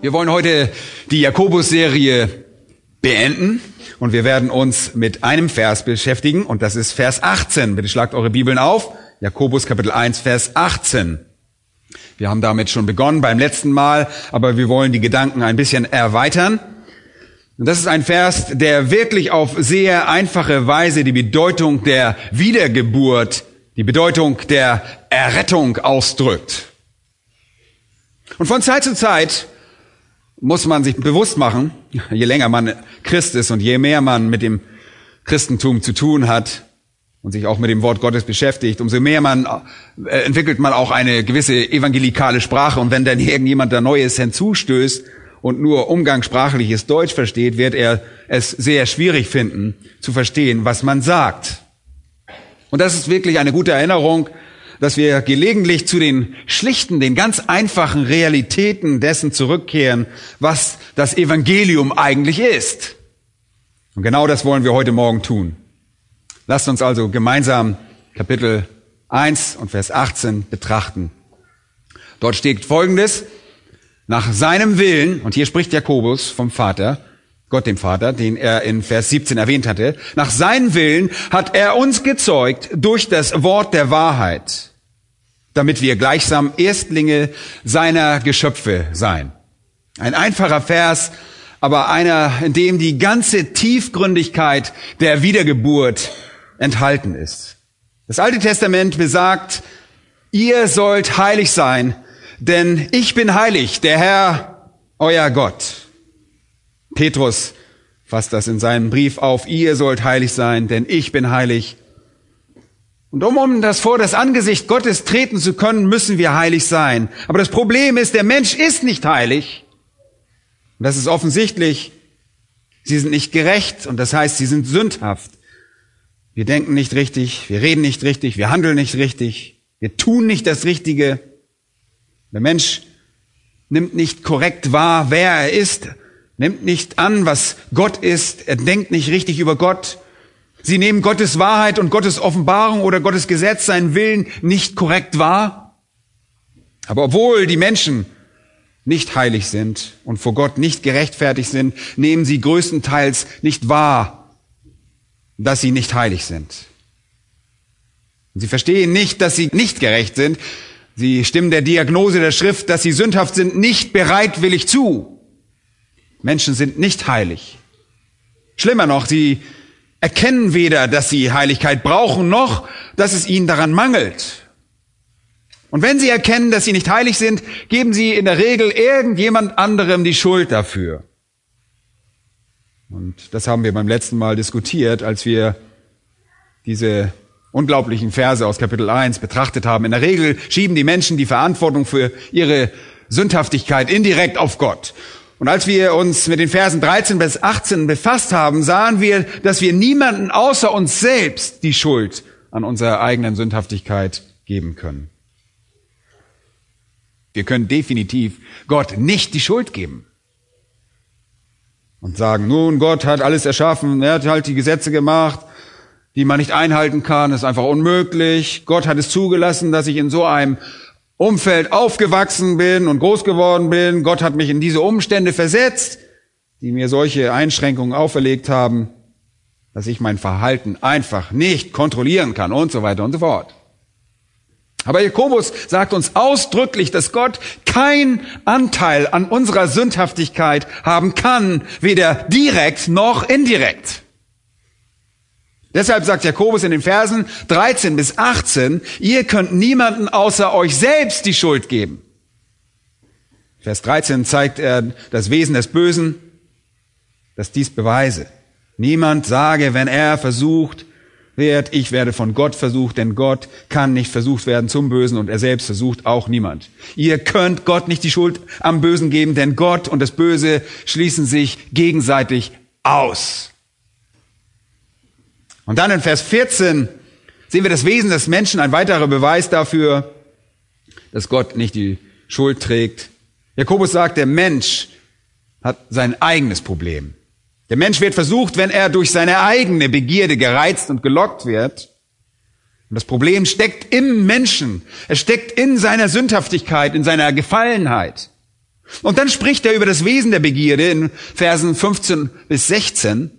Wir wollen heute die Jakobus-Serie beenden und wir werden uns mit einem Vers beschäftigen und das ist Vers 18. Bitte schlagt eure Bibeln auf. Jakobus Kapitel 1, Vers 18. Wir haben damit schon begonnen beim letzten Mal, aber wir wollen die Gedanken ein bisschen erweitern. Und das ist ein Vers, der wirklich auf sehr einfache Weise die Bedeutung der Wiedergeburt, die Bedeutung der Errettung ausdrückt. Und von Zeit zu Zeit muss man sich bewusst machen, je länger man Christ ist und je mehr man mit dem Christentum zu tun hat und sich auch mit dem Wort Gottes beschäftigt, umso mehr man äh, entwickelt man auch eine gewisse evangelikale Sprache. Und wenn dann irgendjemand da Neues hinzustößt und nur umgangssprachliches Deutsch versteht, wird er es sehr schwierig finden zu verstehen, was man sagt. Und das ist wirklich eine gute Erinnerung, dass wir gelegentlich zu den schlichten, den ganz einfachen Realitäten dessen zurückkehren, was das Evangelium eigentlich ist. Und genau das wollen wir heute Morgen tun. Lasst uns also gemeinsam Kapitel 1 und Vers 18 betrachten. Dort steht Folgendes, nach seinem Willen, und hier spricht Jakobus vom Vater, Gott dem Vater, den er in Vers 17 erwähnt hatte, nach seinem Willen hat er uns gezeugt durch das Wort der Wahrheit, damit wir gleichsam Erstlinge seiner Geschöpfe sein. Ein einfacher Vers, aber einer, in dem die ganze Tiefgründigkeit der Wiedergeburt enthalten ist. Das Alte Testament besagt, ihr sollt heilig sein, denn ich bin heilig, der Herr, euer Gott. Petrus fasst das in seinem Brief auf, ihr sollt heilig sein, denn ich bin heilig, und um, um das vor das Angesicht Gottes treten zu können, müssen wir heilig sein. Aber das Problem ist, der Mensch ist nicht heilig. Und das ist offensichtlich. Sie sind nicht gerecht und das heißt, sie sind sündhaft. Wir denken nicht richtig, wir reden nicht richtig, wir handeln nicht richtig, wir tun nicht das Richtige. Der Mensch nimmt nicht korrekt wahr, wer er ist, nimmt nicht an, was Gott ist, er denkt nicht richtig über Gott Sie nehmen Gottes Wahrheit und Gottes Offenbarung oder Gottes Gesetz, seinen Willen nicht korrekt wahr. Aber obwohl die Menschen nicht heilig sind und vor Gott nicht gerechtfertigt sind, nehmen sie größtenteils nicht wahr, dass sie nicht heilig sind. Sie verstehen nicht, dass sie nicht gerecht sind. Sie stimmen der Diagnose der Schrift, dass sie sündhaft sind, nicht bereitwillig zu. Menschen sind nicht heilig. Schlimmer noch, sie erkennen weder, dass sie Heiligkeit brauchen, noch, dass es ihnen daran mangelt. Und wenn sie erkennen, dass sie nicht heilig sind, geben sie in der Regel irgendjemand anderem die Schuld dafür. Und das haben wir beim letzten Mal diskutiert, als wir diese unglaublichen Verse aus Kapitel 1 betrachtet haben. In der Regel schieben die Menschen die Verantwortung für ihre Sündhaftigkeit indirekt auf Gott. Und als wir uns mit den Versen 13 bis 18 befasst haben, sahen wir, dass wir niemanden außer uns selbst die Schuld an unserer eigenen Sündhaftigkeit geben können. Wir können definitiv Gott nicht die Schuld geben. Und sagen, nun, Gott hat alles erschaffen, er hat halt die Gesetze gemacht, die man nicht einhalten kann, ist einfach unmöglich. Gott hat es zugelassen, dass ich in so einem Umfeld aufgewachsen bin und groß geworden bin. Gott hat mich in diese Umstände versetzt, die mir solche Einschränkungen auferlegt haben, dass ich mein Verhalten einfach nicht kontrollieren kann und so weiter und so fort. Aber Jakobus sagt uns ausdrücklich, dass Gott kein Anteil an unserer Sündhaftigkeit haben kann, weder direkt noch indirekt. Deshalb sagt Jakobus in den Versen 13 bis 18, ihr könnt niemanden außer euch selbst die Schuld geben. Vers 13 zeigt er das Wesen des Bösen, dass dies beweise. Niemand sage, wenn er versucht, wird, ich werde von Gott versucht, denn Gott kann nicht versucht werden zum Bösen und er selbst versucht auch niemand. Ihr könnt Gott nicht die Schuld am Bösen geben, denn Gott und das Böse schließen sich gegenseitig aus. Und dann in Vers 14 sehen wir das Wesen des Menschen, ein weiterer Beweis dafür, dass Gott nicht die Schuld trägt. Jakobus sagt, der Mensch hat sein eigenes Problem. Der Mensch wird versucht, wenn er durch seine eigene Begierde gereizt und gelockt wird. Und das Problem steckt im Menschen. Es steckt in seiner Sündhaftigkeit, in seiner Gefallenheit. Und dann spricht er über das Wesen der Begierde in Versen 15 bis 16.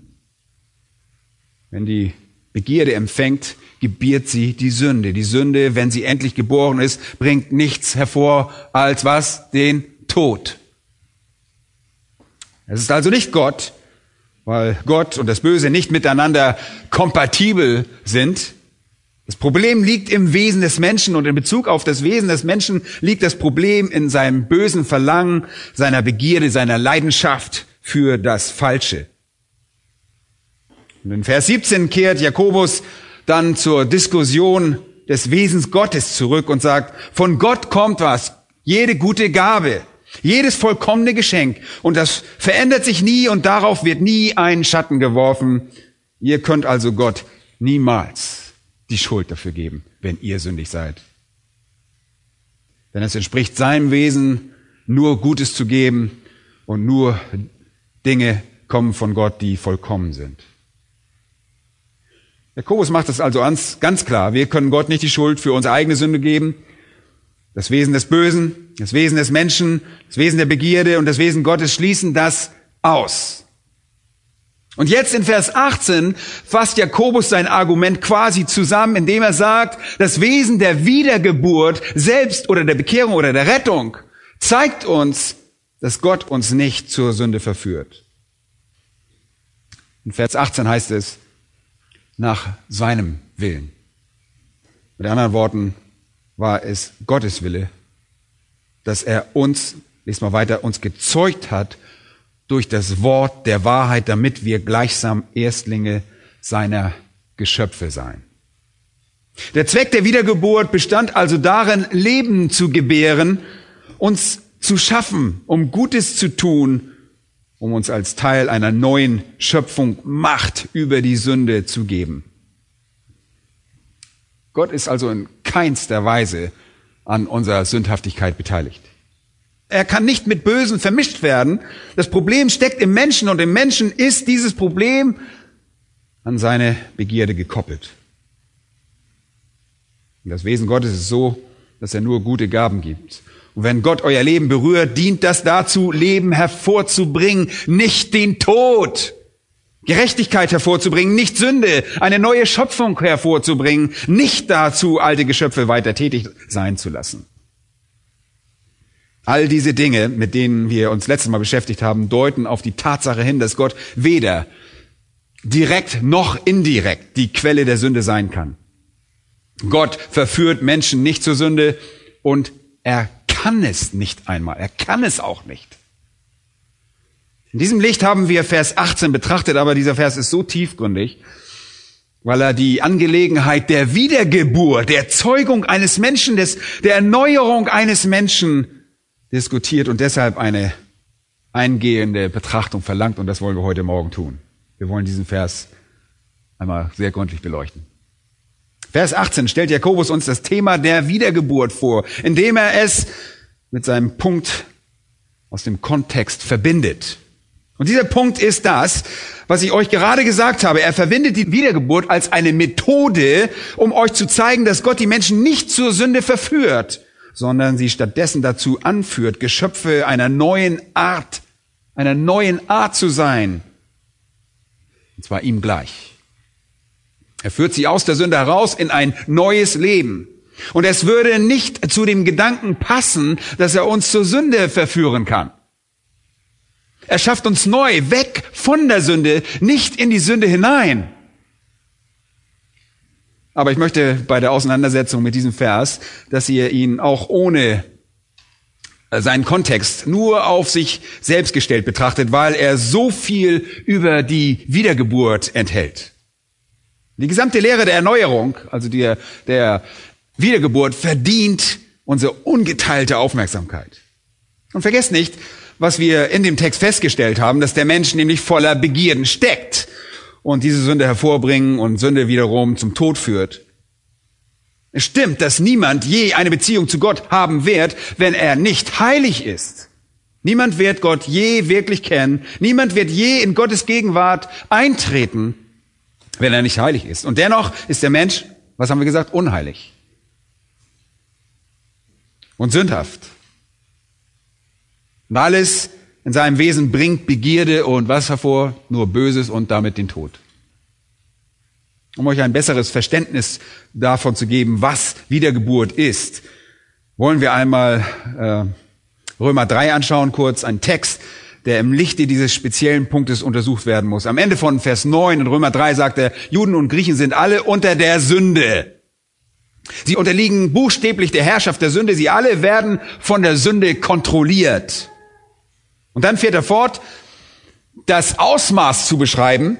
Wenn die Begierde empfängt, gebiert sie die Sünde. Die Sünde, wenn sie endlich geboren ist, bringt nichts hervor als was? Den Tod. Es ist also nicht Gott, weil Gott und das Böse nicht miteinander kompatibel sind. Das Problem liegt im Wesen des Menschen und in Bezug auf das Wesen des Menschen liegt das Problem in seinem bösen Verlangen, seiner Begierde, seiner Leidenschaft für das Falsche. Und in Vers 17 kehrt Jakobus dann zur Diskussion des Wesens Gottes zurück und sagt, von Gott kommt was, jede gute Gabe, jedes vollkommene Geschenk und das verändert sich nie und darauf wird nie ein Schatten geworfen. Ihr könnt also Gott niemals die Schuld dafür geben, wenn ihr sündig seid. Denn es entspricht seinem Wesen, nur Gutes zu geben und nur Dinge kommen von Gott, die vollkommen sind. Jakobus macht das also ganz klar. Wir können Gott nicht die Schuld für unsere eigene Sünde geben. Das Wesen des Bösen, das Wesen des Menschen, das Wesen der Begierde und das Wesen Gottes schließen das aus. Und jetzt in Vers 18 fasst Jakobus sein Argument quasi zusammen, indem er sagt, das Wesen der Wiedergeburt selbst oder der Bekehrung oder der Rettung zeigt uns, dass Gott uns nicht zur Sünde verführt. In Vers 18 heißt es, nach seinem Willen. Mit anderen Worten war es Gottes Wille, dass er uns, lest mal weiter, uns gezeugt hat durch das Wort der Wahrheit, damit wir gleichsam Erstlinge seiner Geschöpfe seien. Der Zweck der Wiedergeburt bestand also darin, Leben zu gebären, uns zu schaffen, um Gutes zu tun um uns als Teil einer neuen Schöpfung Macht über die Sünde zu geben. Gott ist also in keinster Weise an unserer Sündhaftigkeit beteiligt. Er kann nicht mit Bösen vermischt werden. Das Problem steckt im Menschen und im Menschen ist dieses Problem an seine Begierde gekoppelt. Und das Wesen Gottes ist so, dass er nur gute Gaben gibt. Wenn Gott euer Leben berührt, dient das dazu, Leben hervorzubringen, nicht den Tod. Gerechtigkeit hervorzubringen, nicht Sünde, eine neue Schöpfung hervorzubringen, nicht dazu, alte Geschöpfe weiter tätig sein zu lassen. All diese Dinge, mit denen wir uns letztes Mal beschäftigt haben, deuten auf die Tatsache hin, dass Gott weder direkt noch indirekt die Quelle der Sünde sein kann. Gott verführt Menschen nicht zur Sünde und er kann es nicht einmal. Er kann es auch nicht. In diesem Licht haben wir Vers 18 betrachtet, aber dieser Vers ist so tiefgründig, weil er die Angelegenheit der Wiedergeburt, der Zeugung eines Menschen, des, der Erneuerung eines Menschen diskutiert und deshalb eine eingehende Betrachtung verlangt und das wollen wir heute Morgen tun. Wir wollen diesen Vers einmal sehr gründlich beleuchten. Vers 18 stellt Jakobus uns das Thema der Wiedergeburt vor, indem er es mit seinem Punkt aus dem Kontext verbindet. Und dieser Punkt ist das, was ich euch gerade gesagt habe. Er verwendet die Wiedergeburt als eine Methode, um euch zu zeigen, dass Gott die Menschen nicht zur Sünde verführt, sondern sie stattdessen dazu anführt, Geschöpfe einer neuen Art, einer neuen Art zu sein. Und zwar ihm gleich. Er führt sie aus der Sünde heraus in ein neues Leben. Und es würde nicht zu dem Gedanken passen, dass er uns zur Sünde verführen kann. Er schafft uns neu, weg von der Sünde, nicht in die Sünde hinein. Aber ich möchte bei der Auseinandersetzung mit diesem Vers, dass ihr ihn auch ohne seinen Kontext nur auf sich selbst gestellt betrachtet, weil er so viel über die Wiedergeburt enthält. Die gesamte Lehre der Erneuerung, also der, der Wiedergeburt, verdient unsere ungeteilte Aufmerksamkeit. Und vergesst nicht, was wir in dem Text festgestellt haben, dass der Mensch nämlich voller Begierden steckt und diese Sünde hervorbringen und Sünde wiederum zum Tod führt. Es stimmt, dass niemand je eine Beziehung zu Gott haben wird, wenn er nicht heilig ist. Niemand wird Gott je wirklich kennen. Niemand wird je in Gottes Gegenwart eintreten, wenn er nicht heilig ist. Und dennoch ist der Mensch, was haben wir gesagt, unheilig und sündhaft. Und alles in seinem Wesen bringt Begierde und was hervor? Nur Böses und damit den Tod. Um euch ein besseres Verständnis davon zu geben, was Wiedergeburt ist, wollen wir einmal äh, Römer 3 anschauen, kurz ein Text, der im Lichte dieses speziellen Punktes untersucht werden muss. Am Ende von Vers 9 in Römer 3 sagt er, Juden und Griechen sind alle unter der Sünde. Sie unterliegen buchstäblich der Herrschaft der Sünde. Sie alle werden von der Sünde kontrolliert. Und dann fährt er fort, das Ausmaß zu beschreiben,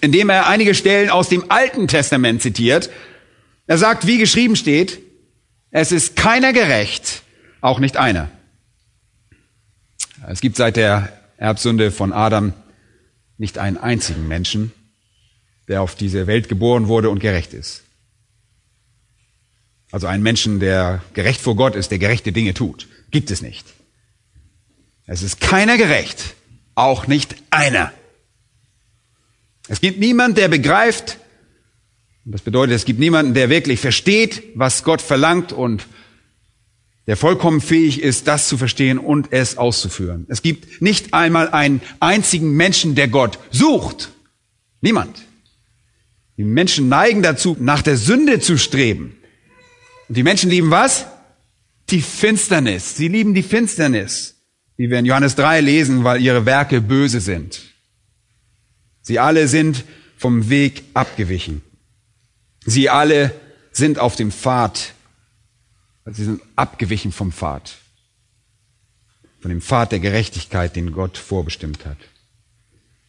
indem er einige Stellen aus dem Alten Testament zitiert. Er sagt, wie geschrieben steht, es ist keiner gerecht, auch nicht einer. Es gibt seit der Erbsünde von Adam nicht einen einzigen Menschen, der auf diese Welt geboren wurde und gerecht ist. Also einen Menschen, der gerecht vor Gott ist, der gerechte Dinge tut. Gibt es nicht. Es ist keiner gerecht, auch nicht einer. Es gibt niemand, der begreift, das bedeutet, es gibt niemanden, der wirklich versteht, was Gott verlangt und der vollkommen fähig ist, das zu verstehen und es auszuführen. Es gibt nicht einmal einen einzigen Menschen, der Gott sucht. Niemand. Die Menschen neigen dazu, nach der Sünde zu streben. Und die Menschen lieben was? Die Finsternis. Sie lieben die Finsternis, wie wir in Johannes 3 lesen, weil ihre Werke böse sind. Sie alle sind vom Weg abgewichen. Sie alle sind auf dem Pfad. Sie sind abgewichen vom Pfad. Von dem Pfad der Gerechtigkeit, den Gott vorbestimmt hat.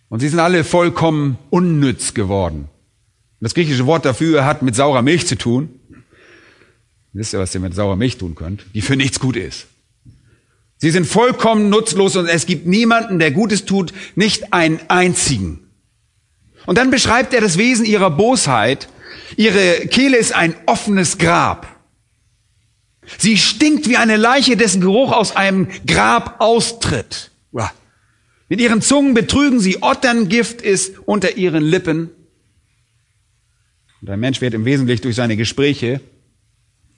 Und sie sind alle vollkommen unnütz geworden. Das griechische Wort dafür hat mit saurer Milch zu tun. Wisst ihr, was ihr mit saurer Milch tun könnt? Die für nichts gut ist. Sie sind vollkommen nutzlos und es gibt niemanden, der Gutes tut, nicht einen einzigen. Und dann beschreibt er das Wesen ihrer Bosheit. Ihre Kehle ist ein offenes Grab. Sie stinkt wie eine Leiche, dessen Geruch aus einem Grab austritt. Mit ihren Zungen betrügen sie, Otterngift ist unter ihren Lippen. Und ein Mensch wird im Wesentlichen durch seine Gespräche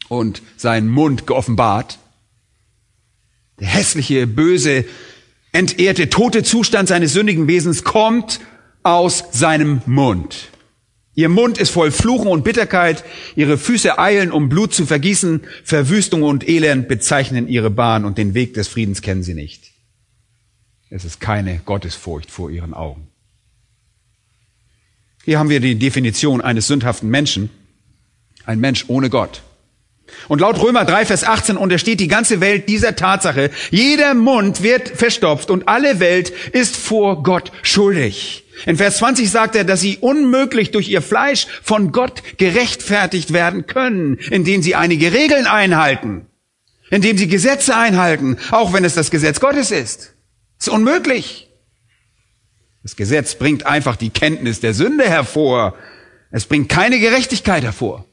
und seinen Mund geoffenbart. Der hässliche, böse, entehrte, tote Zustand seines sündigen Wesens kommt aus seinem Mund. Ihr Mund ist voll Fluchen und Bitterkeit, ihre Füße eilen, um Blut zu vergießen, Verwüstung und Elend bezeichnen ihre Bahn und den Weg des Friedens kennen sie nicht. Es ist keine Gottesfurcht vor ihren Augen. Hier haben wir die Definition eines sündhaften Menschen, ein Mensch ohne Gott. Und laut Römer 3, Vers 18 untersteht die ganze Welt dieser Tatsache. Jeder Mund wird verstopft und alle Welt ist vor Gott schuldig. In Vers 20 sagt er, dass sie unmöglich durch ihr Fleisch von Gott gerechtfertigt werden können, indem sie einige Regeln einhalten, indem sie Gesetze einhalten, auch wenn es das Gesetz Gottes ist. Das ist unmöglich. Das Gesetz bringt einfach die Kenntnis der Sünde hervor. Es bringt keine Gerechtigkeit hervor.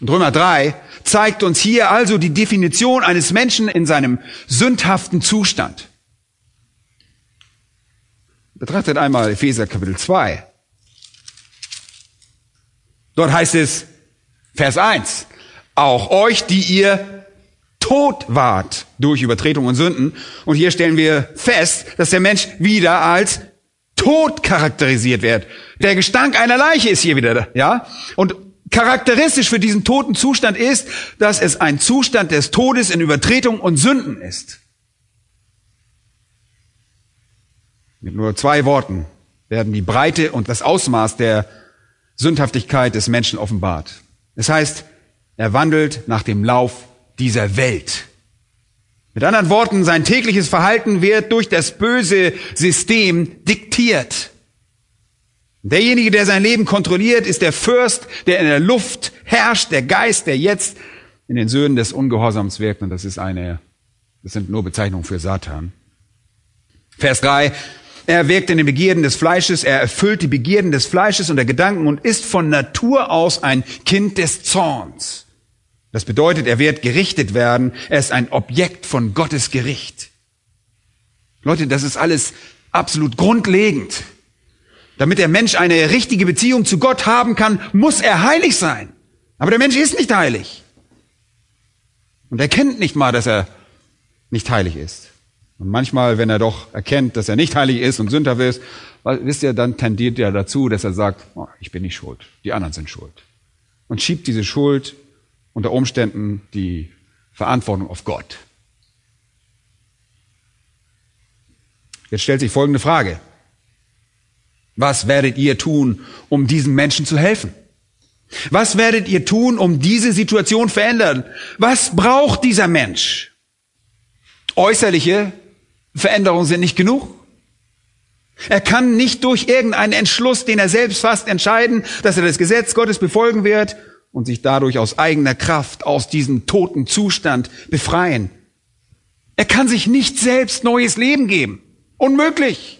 Und Römer 3 zeigt uns hier also die Definition eines Menschen in seinem sündhaften Zustand. Betrachtet einmal Epheser Kapitel 2. Dort heißt es, Vers 1, auch euch, die ihr tot wart durch Übertretung und Sünden. Und hier stellen wir fest, dass der Mensch wieder als tot charakterisiert wird. Der Gestank einer Leiche ist hier wieder, ja? Und Charakteristisch für diesen toten Zustand ist, dass es ein Zustand des Todes in Übertretung und Sünden ist. Mit nur zwei Worten werden die Breite und das Ausmaß der Sündhaftigkeit des Menschen offenbart. Es heißt, er wandelt nach dem Lauf dieser Welt. Mit anderen Worten, sein tägliches Verhalten wird durch das böse System diktiert. Derjenige, der sein Leben kontrolliert, ist der Fürst, der in der Luft herrscht, der Geist, der jetzt in den Söhnen des Ungehorsams wirkt. Und das ist eine, das sind nur Bezeichnungen für Satan. Vers 3. Er wirkt in den Begierden des Fleisches, er erfüllt die Begierden des Fleisches und der Gedanken und ist von Natur aus ein Kind des Zorns. Das bedeutet, er wird gerichtet werden, er ist ein Objekt von Gottes Gericht. Leute, das ist alles absolut grundlegend. Damit der Mensch eine richtige Beziehung zu Gott haben kann, muss er heilig sein. Aber der Mensch ist nicht heilig. Und er kennt nicht mal, dass er nicht heilig ist. Und manchmal, wenn er doch erkennt, dass er nicht heilig ist und sündhaft ist, wisst ihr, dann tendiert er dazu, dass er sagt, oh, ich bin nicht schuld, die anderen sind schuld. Und schiebt diese Schuld unter Umständen die Verantwortung auf Gott. Jetzt stellt sich folgende Frage. Was werdet ihr tun, um diesen Menschen zu helfen? Was werdet ihr tun, um diese Situation verändern? Was braucht dieser Mensch? Äußerliche Veränderungen sind nicht genug. Er kann nicht durch irgendeinen Entschluss, den er selbst fasst, entscheiden, dass er das Gesetz Gottes befolgen wird und sich dadurch aus eigener Kraft aus diesem toten Zustand befreien. Er kann sich nicht selbst neues Leben geben. Unmöglich.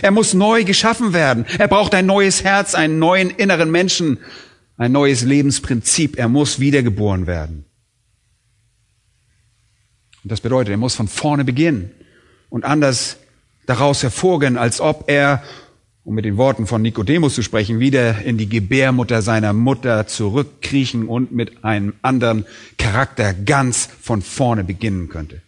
Er muss neu geschaffen werden. Er braucht ein neues Herz, einen neuen inneren Menschen, ein neues Lebensprinzip. Er muss wiedergeboren werden. Und das bedeutet, er muss von vorne beginnen und anders daraus hervorgehen, als ob er, um mit den Worten von Nikodemus zu sprechen, wieder in die Gebärmutter seiner Mutter zurückkriechen und mit einem anderen Charakter ganz von vorne beginnen könnte.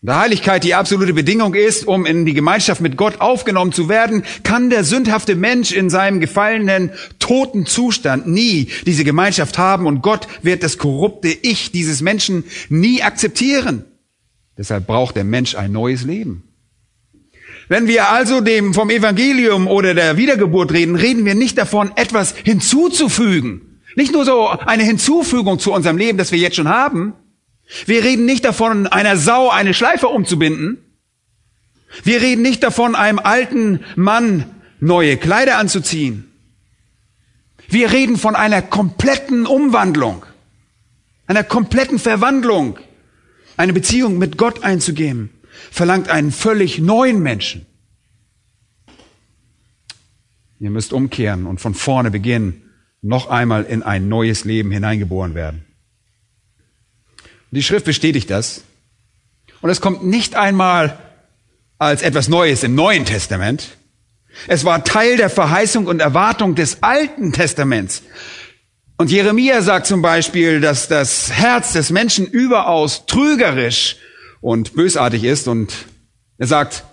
Da Heiligkeit die absolute Bedingung ist, um in die Gemeinschaft mit Gott aufgenommen zu werden, kann der sündhafte Mensch in seinem gefallenen, toten Zustand nie diese Gemeinschaft haben und Gott wird das korrupte Ich dieses Menschen nie akzeptieren. Deshalb braucht der Mensch ein neues Leben. Wenn wir also dem vom Evangelium oder der Wiedergeburt reden, reden wir nicht davon, etwas hinzuzufügen. Nicht nur so eine Hinzufügung zu unserem Leben, das wir jetzt schon haben, wir reden nicht davon, einer Sau eine Schleife umzubinden. Wir reden nicht davon, einem alten Mann neue Kleider anzuziehen. Wir reden von einer kompletten Umwandlung, einer kompletten Verwandlung. Eine Beziehung mit Gott einzugehen, verlangt einen völlig neuen Menschen. Ihr müsst umkehren und von vorne beginnen, noch einmal in ein neues Leben hineingeboren werden. Die Schrift bestätigt das. Und es kommt nicht einmal als etwas Neues im Neuen Testament. Es war Teil der Verheißung und Erwartung des Alten Testaments. Und Jeremia sagt zum Beispiel, dass das Herz des Menschen überaus trügerisch und bösartig ist. Und er sagt,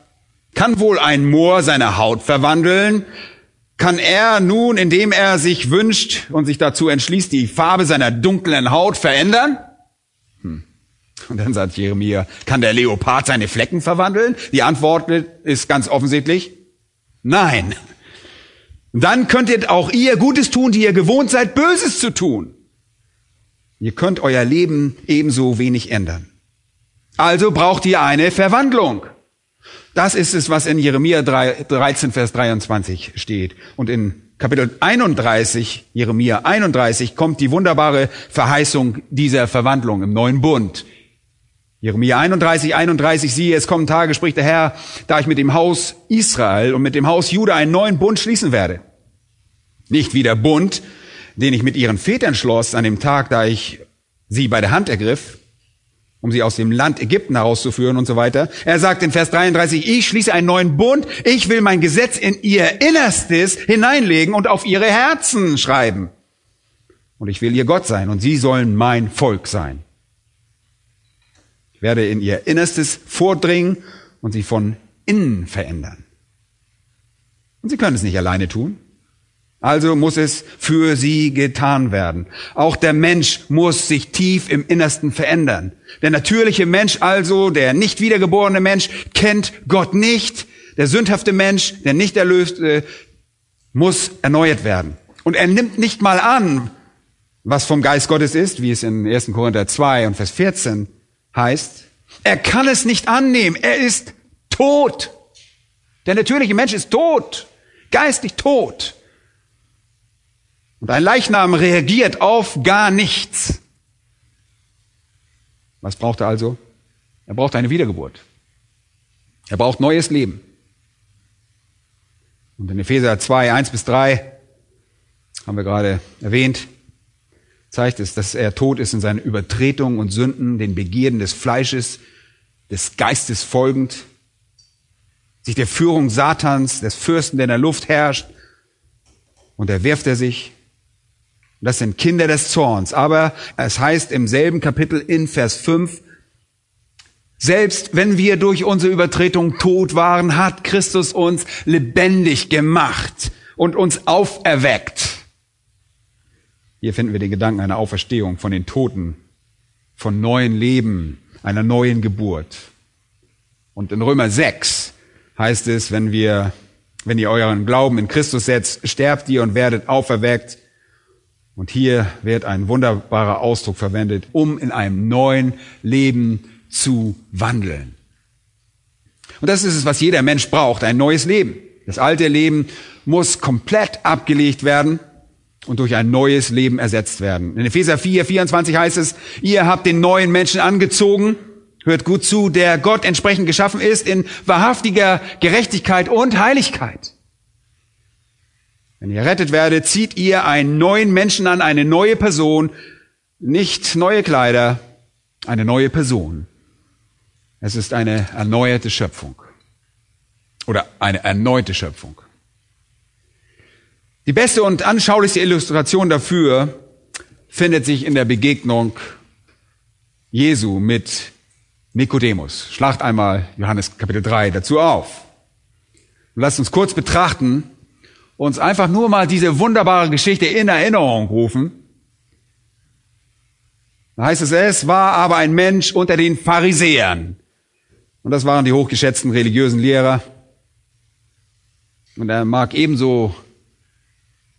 kann wohl ein Moor seine Haut verwandeln? Kann er nun, indem er sich wünscht und sich dazu entschließt, die Farbe seiner dunklen Haut verändern? Und dann sagt Jeremia, kann der Leopard seine Flecken verwandeln? Die Antwort ist ganz offensichtlich, nein. Dann könntet auch ihr Gutes tun, die ihr gewohnt seid, Böses zu tun. Ihr könnt euer Leben ebenso wenig ändern. Also braucht ihr eine Verwandlung. Das ist es, was in Jeremia 13, Vers 23 steht. Und in Kapitel 31, Jeremia 31, kommt die wunderbare Verheißung dieser Verwandlung im neuen Bund. Jeremia 31, 31, siehe, es kommen Tage, spricht der Herr, da ich mit dem Haus Israel und mit dem Haus Juda einen neuen Bund schließen werde. Nicht wie der Bund, den ich mit ihren Vätern schloss an dem Tag, da ich sie bei der Hand ergriff, um sie aus dem Land Ägypten herauszuführen und so weiter. Er sagt in Vers 33, ich schließe einen neuen Bund, ich will mein Gesetz in ihr Innerstes hineinlegen und auf ihre Herzen schreiben. Und ich will ihr Gott sein und sie sollen mein Volk sein werde in ihr Innerstes vordringen und sie von innen verändern. Und sie können es nicht alleine tun. Also muss es für sie getan werden. Auch der Mensch muss sich tief im Innersten verändern. Der natürliche Mensch also, der nicht wiedergeborene Mensch, kennt Gott nicht. Der sündhafte Mensch, der nicht erlöste, muss erneuert werden. Und er nimmt nicht mal an, was vom Geist Gottes ist, wie es in 1. Korinther 2 und Vers 14 heißt, er kann es nicht annehmen. Er ist tot. Der natürliche Mensch ist tot, geistig tot. Und ein Leichnam reagiert auf gar nichts. Was braucht er also? Er braucht eine Wiedergeburt. Er braucht neues Leben. Und in Epheser 2, 1 bis 3 haben wir gerade erwähnt, zeigt es, dass er tot ist in seinen Übertretungen und Sünden, den Begierden des Fleisches, des Geistes folgend, sich der Führung Satans, des Fürsten, der in der Luft herrscht, und er wirft er sich. Das sind Kinder des Zorns. Aber es heißt im selben Kapitel in Vers 5, selbst wenn wir durch unsere Übertretung tot waren, hat Christus uns lebendig gemacht und uns auferweckt. Hier finden wir den Gedanken einer Auferstehung von den Toten, von neuen Leben, einer neuen Geburt. Und in Römer 6 heißt es, wenn wir, wenn ihr euren Glauben in Christus setzt, sterbt ihr und werdet auferweckt. Und hier wird ein wunderbarer Ausdruck verwendet, um in einem neuen Leben zu wandeln. Und das ist es, was jeder Mensch braucht, ein neues Leben. Das alte Leben muss komplett abgelegt werden und durch ein neues Leben ersetzt werden. In Epheser 4, 24 heißt es, ihr habt den neuen Menschen angezogen, hört gut zu, der Gott entsprechend geschaffen ist in wahrhaftiger Gerechtigkeit und Heiligkeit. Wenn ihr rettet werdet, zieht ihr einen neuen Menschen an, eine neue Person, nicht neue Kleider, eine neue Person. Es ist eine erneuerte Schöpfung oder eine erneute Schöpfung. Die beste und anschaulichste Illustration dafür findet sich in der Begegnung Jesu mit Nikodemus. Schlacht einmal Johannes Kapitel 3 dazu auf. Und lasst uns kurz betrachten, uns einfach nur mal diese wunderbare Geschichte in Erinnerung rufen. Da heißt es, es war aber ein Mensch unter den Pharisäern. Und das waren die hochgeschätzten religiösen Lehrer. Und er mag ebenso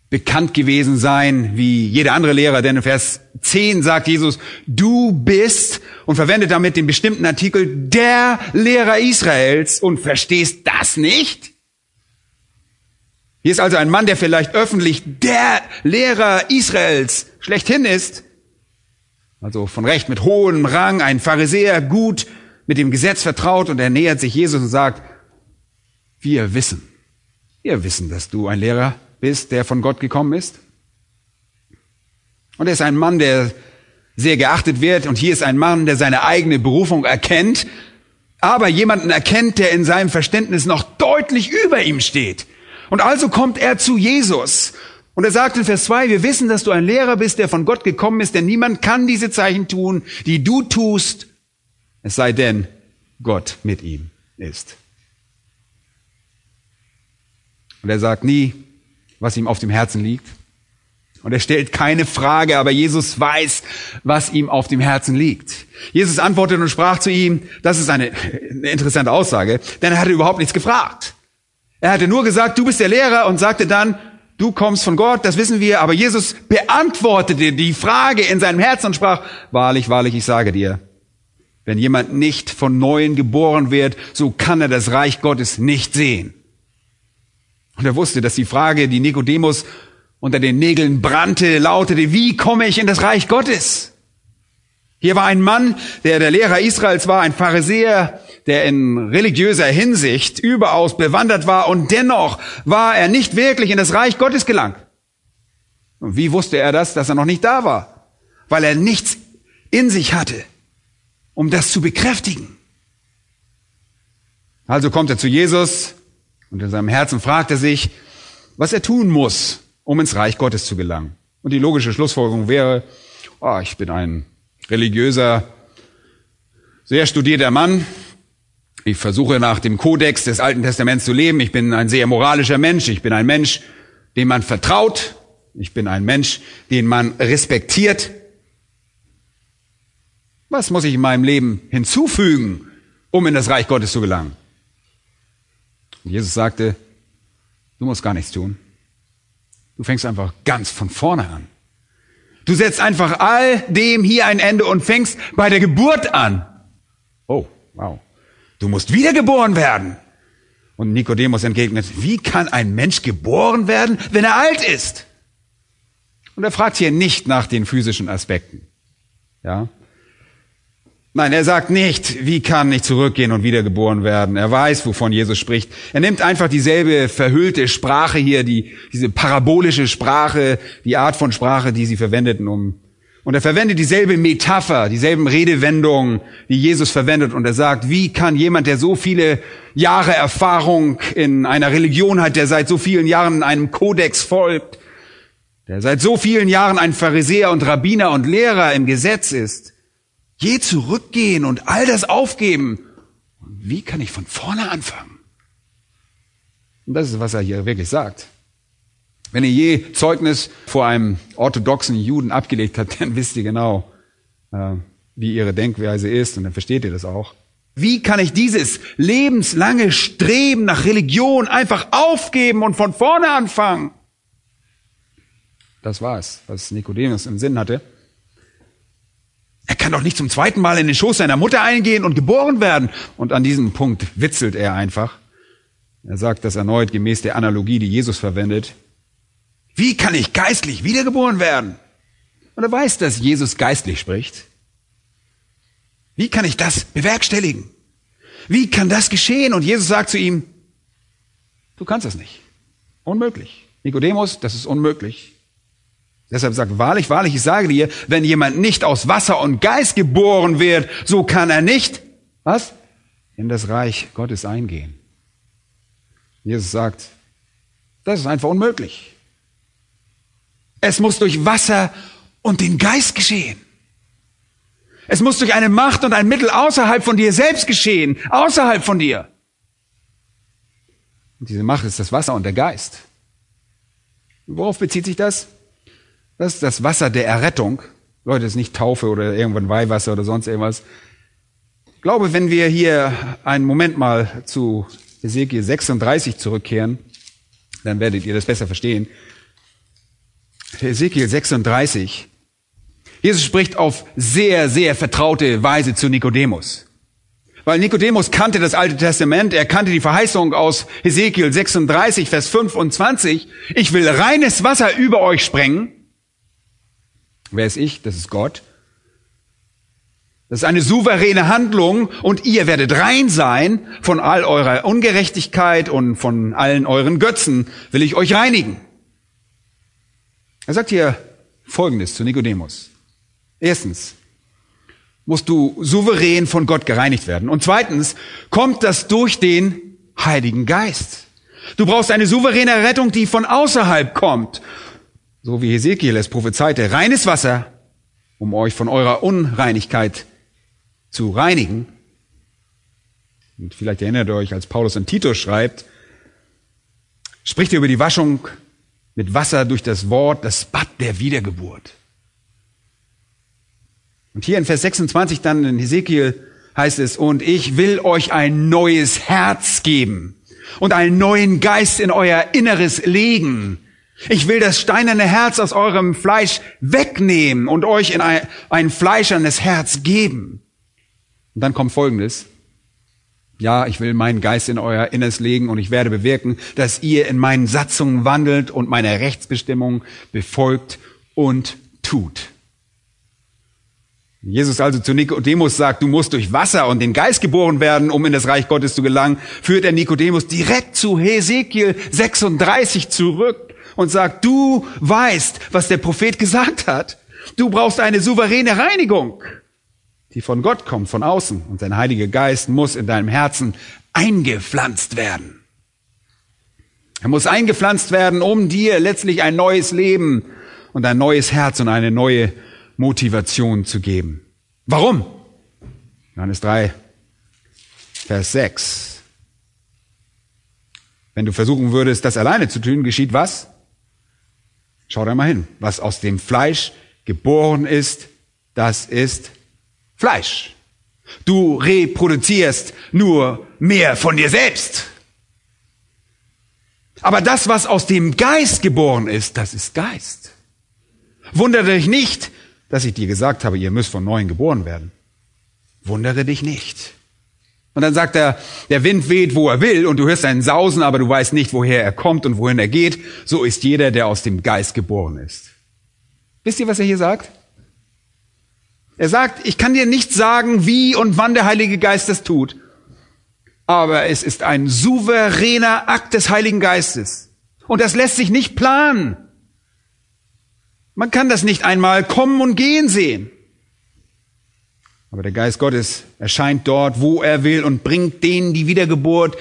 bekannt gewesen sein wie jeder andere Lehrer, denn in Vers 10 sagt Jesus, du bist und verwendet damit den bestimmten Artikel der Lehrer Israels und verstehst das nicht? Hier ist also ein Mann, der vielleicht öffentlich der Lehrer Israels schlechthin ist, also von Recht mit hohem Rang, ein Pharisäer, gut mit dem Gesetz vertraut und er nähert sich Jesus und sagt, wir wissen, wir wissen, dass du ein Lehrer bist, der von Gott gekommen ist. Und er ist ein Mann, der sehr geachtet wird. Und hier ist ein Mann, der seine eigene Berufung erkennt, aber jemanden erkennt, der in seinem Verständnis noch deutlich über ihm steht. Und also kommt er zu Jesus. Und er sagt in Vers 2, wir wissen, dass du ein Lehrer bist, der von Gott gekommen ist, denn niemand kann diese Zeichen tun, die du tust, es sei denn, Gott mit ihm ist. Und er sagt nie, was ihm auf dem Herzen liegt. Und er stellt keine Frage, aber Jesus weiß, was ihm auf dem Herzen liegt. Jesus antwortete und sprach zu ihm, das ist eine, eine interessante Aussage, denn er hatte überhaupt nichts gefragt. Er hatte nur gesagt, du bist der Lehrer und sagte dann, du kommst von Gott, das wissen wir, aber Jesus beantwortete die Frage in seinem Herzen und sprach, wahrlich, wahrlich, ich sage dir, wenn jemand nicht von neuem geboren wird, so kann er das Reich Gottes nicht sehen. Und er wusste, dass die Frage, die Nikodemus unter den Nägeln brannte, lautete, wie komme ich in das Reich Gottes? Hier war ein Mann, der der Lehrer Israels war, ein Pharisäer, der in religiöser Hinsicht überaus bewandert war und dennoch war er nicht wirklich in das Reich Gottes gelangt. Und wie wusste er das, dass er noch nicht da war? Weil er nichts in sich hatte, um das zu bekräftigen. Also kommt er zu Jesus, und in seinem Herzen fragt er sich, was er tun muss, um ins Reich Gottes zu gelangen. Und die logische Schlussfolgerung wäre, oh, ich bin ein religiöser, sehr studierter Mann. Ich versuche nach dem Kodex des Alten Testaments zu leben. Ich bin ein sehr moralischer Mensch. Ich bin ein Mensch, dem man vertraut. Ich bin ein Mensch, den man respektiert. Was muss ich in meinem Leben hinzufügen, um in das Reich Gottes zu gelangen? Und Jesus sagte, du musst gar nichts tun. Du fängst einfach ganz von vorne an. Du setzt einfach all dem hier ein Ende und fängst bei der Geburt an. Oh, wow. Du musst wiedergeboren werden. Und Nikodemus entgegnet, wie kann ein Mensch geboren werden, wenn er alt ist? Und er fragt hier nicht nach den physischen Aspekten. Ja. Nein, er sagt nicht, wie kann ich zurückgehen und wiedergeboren werden. Er weiß, wovon Jesus spricht. Er nimmt einfach dieselbe verhüllte Sprache hier, die, diese parabolische Sprache, die Art von Sprache, die sie verwendeten, um und er verwendet dieselbe Metapher, dieselben Redewendungen, die Jesus verwendet. Und er sagt, wie kann jemand, der so viele Jahre Erfahrung in einer Religion hat, der seit so vielen Jahren einem Kodex folgt, der seit so vielen Jahren ein Pharisäer und Rabbiner und Lehrer im Gesetz ist, je zurückgehen und all das aufgeben? Wie kann ich von vorne anfangen? Und das ist, was er hier wirklich sagt. Wenn ihr je Zeugnis vor einem orthodoxen Juden abgelegt habt, dann wisst ihr genau, äh, wie ihre Denkweise ist und dann versteht ihr das auch. Wie kann ich dieses lebenslange Streben nach Religion einfach aufgeben und von vorne anfangen? Das war es, was Nikodemus im Sinn hatte. Er kann doch nicht zum zweiten Mal in den Schoß seiner Mutter eingehen und geboren werden. Und an diesem Punkt witzelt er einfach. Er sagt das erneut gemäß der Analogie, die Jesus verwendet. Wie kann ich geistlich wiedergeboren werden? Und er weiß, dass Jesus geistlich spricht. Wie kann ich das bewerkstelligen? Wie kann das geschehen? Und Jesus sagt zu ihm, du kannst das nicht. Unmöglich. Nikodemus, das ist unmöglich. Deshalb sagt, wahrlich, wahrlich, ich sage dir, wenn jemand nicht aus Wasser und Geist geboren wird, so kann er nicht, was? In das Reich Gottes eingehen. Jesus sagt, das ist einfach unmöglich. Es muss durch Wasser und den Geist geschehen. Es muss durch eine Macht und ein Mittel außerhalb von dir selbst geschehen, außerhalb von dir. Und diese Macht ist das Wasser und der Geist. Worauf bezieht sich das? Das ist das Wasser der Errettung. Leute, das ist nicht Taufe oder irgendwann Weihwasser oder sonst irgendwas. Ich glaube, wenn wir hier einen Moment mal zu Ezekiel 36 zurückkehren, dann werdet ihr das besser verstehen. Ezekiel 36. Jesus spricht auf sehr, sehr vertraute Weise zu Nikodemus. Weil Nikodemus kannte das Alte Testament, er kannte die Verheißung aus Ezekiel 36, Vers 25. Ich will reines Wasser über euch sprengen. Wer ist ich? Das ist Gott. Das ist eine souveräne Handlung und ihr werdet rein sein von all eurer Ungerechtigkeit und von allen euren Götzen will ich euch reinigen. Er sagt hier Folgendes zu Nikodemus. Erstens, musst du souverän von Gott gereinigt werden. Und zweitens, kommt das durch den Heiligen Geist. Du brauchst eine souveräne Rettung, die von außerhalb kommt. So wie Ezekiel es prophezeite. Reines Wasser, um euch von eurer Unreinigkeit zu reinigen. Und vielleicht erinnert ihr euch, als Paulus in Titus schreibt, spricht er über die Waschung mit Wasser durch das Wort, das Bad der Wiedergeburt. Und hier in Vers 26 dann in Hesekiel heißt es, und ich will euch ein neues Herz geben und einen neuen Geist in euer Inneres legen. Ich will das steinerne Herz aus eurem Fleisch wegnehmen und euch in ein, ein fleischernes Herz geben. Und dann kommt Folgendes. Ja, ich will meinen Geist in euer Inneres legen und ich werde bewirken, dass ihr in meinen Satzungen wandelt und meine Rechtsbestimmungen befolgt und tut. Jesus also zu Nikodemus sagt, du musst durch Wasser und den Geist geboren werden, um in das Reich Gottes zu gelangen, führt er Nikodemus direkt zu Hesekiel 36 zurück und sagt, du weißt, was der Prophet gesagt hat. Du brauchst eine souveräne Reinigung die von Gott kommt, von außen. Und sein Heiliger Geist muss in deinem Herzen eingepflanzt werden. Er muss eingepflanzt werden, um dir letztlich ein neues Leben und ein neues Herz und eine neue Motivation zu geben. Warum? Johannes 3, Vers 6. Wenn du versuchen würdest, das alleine zu tun, geschieht was? Schau da mal hin. Was aus dem Fleisch geboren ist, das ist Fleisch. Du reproduzierst nur mehr von dir selbst. Aber das, was aus dem Geist geboren ist, das ist Geist. Wundere dich nicht, dass ich dir gesagt habe, ihr müsst von neuem geboren werden. Wundere dich nicht. Und dann sagt er, der Wind weht, wo er will, und du hörst einen Sausen, aber du weißt nicht, woher er kommt und wohin er geht. So ist jeder, der aus dem Geist geboren ist. Wisst ihr, was er hier sagt? Er sagt, ich kann dir nicht sagen, wie und wann der Heilige Geist das tut, aber es ist ein souveräner Akt des Heiligen Geistes. Und das lässt sich nicht planen. Man kann das nicht einmal kommen und gehen sehen. Aber der Geist Gottes erscheint dort, wo er will und bringt denen die Wiedergeburt,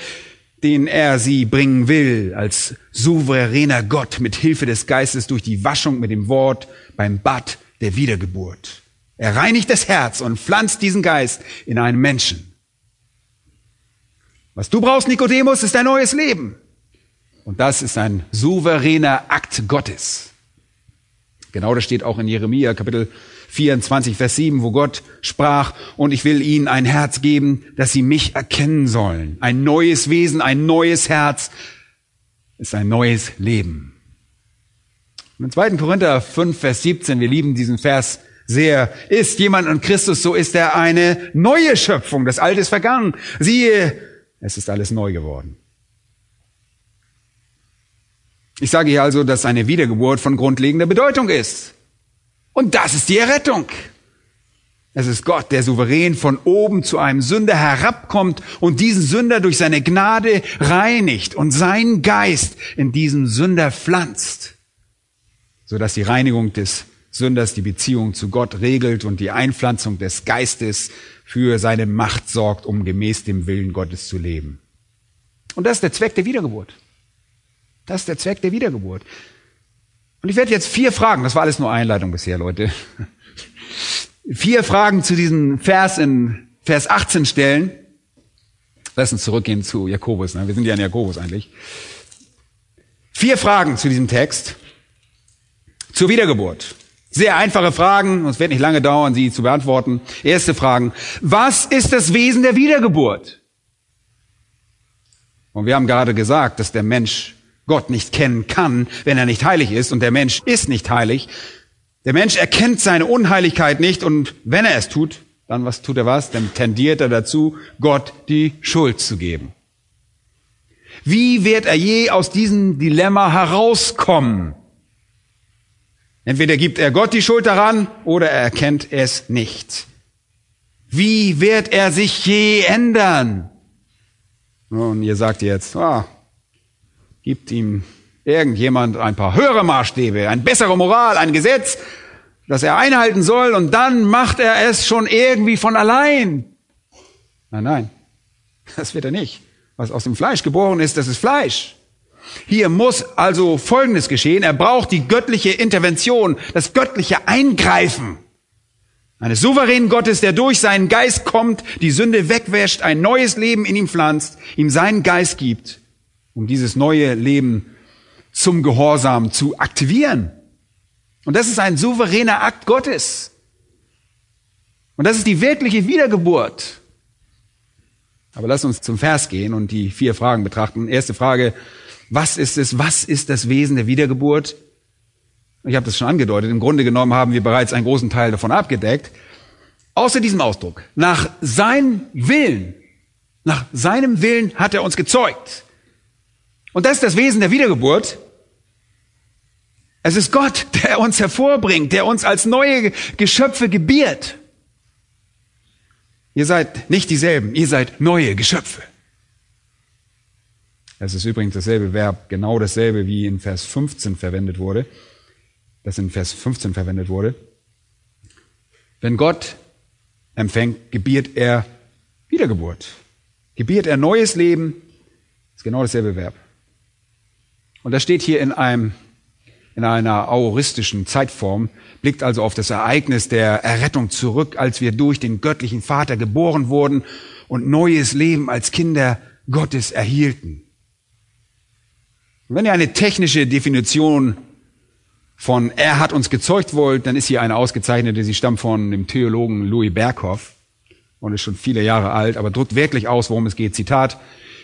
den er sie bringen will, als souveräner Gott mit Hilfe des Geistes durch die Waschung mit dem Wort beim Bad der Wiedergeburt. Er reinigt das Herz und pflanzt diesen Geist in einen Menschen. Was du brauchst, Nikodemus, ist ein neues Leben. Und das ist ein souveräner Akt Gottes. Genau das steht auch in Jeremia Kapitel 24, Vers 7, wo Gott sprach, und ich will ihnen ein Herz geben, dass sie mich erkennen sollen. Ein neues Wesen, ein neues Herz ist ein neues Leben. Und in 2. Korinther 5, Vers 17, wir lieben diesen Vers sehr, ist jemand an Christus, so ist er eine neue Schöpfung. Das Alte ist vergangen. Siehe, es ist alles neu geworden. Ich sage hier also, dass eine Wiedergeburt von grundlegender Bedeutung ist. Und das ist die Errettung. Es ist Gott, der souverän von oben zu einem Sünder herabkommt und diesen Sünder durch seine Gnade reinigt und seinen Geist in diesen Sünder pflanzt, sodass die Reinigung des Sünders die Beziehung zu Gott regelt und die Einpflanzung des Geistes für seine Macht sorgt, um gemäß dem Willen Gottes zu leben. Und das ist der Zweck der Wiedergeburt. Das ist der Zweck der Wiedergeburt. Und ich werde jetzt vier Fragen, das war alles nur Einleitung bisher, Leute, vier Fragen zu diesem Vers in Vers 18 stellen. Lass uns zurückgehen zu Jakobus, ne? wir sind ja in Jakobus eigentlich. Vier Fragen zu diesem Text zur Wiedergeburt. Sehr einfache Fragen, und es wird nicht lange dauern, sie zu beantworten. Erste Fragen. Was ist das Wesen der Wiedergeburt? Und wir haben gerade gesagt, dass der Mensch Gott nicht kennen kann, wenn er nicht heilig ist, und der Mensch ist nicht heilig. Der Mensch erkennt seine Unheiligkeit nicht, und wenn er es tut, dann was tut er was? Dann tendiert er dazu, Gott die Schuld zu geben. Wie wird er je aus diesem Dilemma herauskommen? Entweder gibt er Gott die Schuld daran oder er erkennt es nicht. Wie wird er sich je ändern? Und ihr sagt jetzt, ah, gibt ihm irgendjemand ein paar höhere Maßstäbe, eine bessere Moral, ein Gesetz, das er einhalten soll und dann macht er es schon irgendwie von allein. Nein, nein, das wird er nicht. Was aus dem Fleisch geboren ist, das ist Fleisch. Hier muss also Folgendes geschehen. Er braucht die göttliche Intervention, das göttliche Eingreifen. Eines souveränen Gottes, der durch seinen Geist kommt, die Sünde wegwäscht, ein neues Leben in ihm pflanzt, ihm seinen Geist gibt, um dieses neue Leben zum Gehorsam zu aktivieren. Und das ist ein souveräner Akt Gottes. Und das ist die wirkliche Wiedergeburt. Aber lass uns zum Vers gehen und die vier Fragen betrachten. Erste Frage, was ist es? Was ist das Wesen der Wiedergeburt? Ich habe das schon angedeutet. Im Grunde genommen haben wir bereits einen großen Teil davon abgedeckt. Außer diesem Ausdruck. Nach seinem Willen, nach seinem Willen hat er uns gezeugt. Und das ist das Wesen der Wiedergeburt. Es ist Gott, der uns hervorbringt, der uns als neue Geschöpfe gebiert. Ihr seid nicht dieselben, ihr seid neue Geschöpfe. Es ist übrigens dasselbe Verb, genau dasselbe, wie in Vers 15 verwendet wurde, das in Vers 15 verwendet wurde. Wenn Gott empfängt, gebiert er Wiedergeburt. Gebiert er neues Leben, ist genau dasselbe Verb. Und das steht hier in einem, in einer aoristischen Zeitform, blickt also auf das Ereignis der Errettung zurück, als wir durch den göttlichen Vater geboren wurden und neues Leben als Kinder Gottes erhielten. Wenn ihr eine technische Definition von er hat uns gezeugt wollt, dann ist hier eine ausgezeichnete, sie stammt von dem Theologen Louis Berghoff und ist schon viele Jahre alt, aber drückt wirklich aus, worum es geht. Zitat.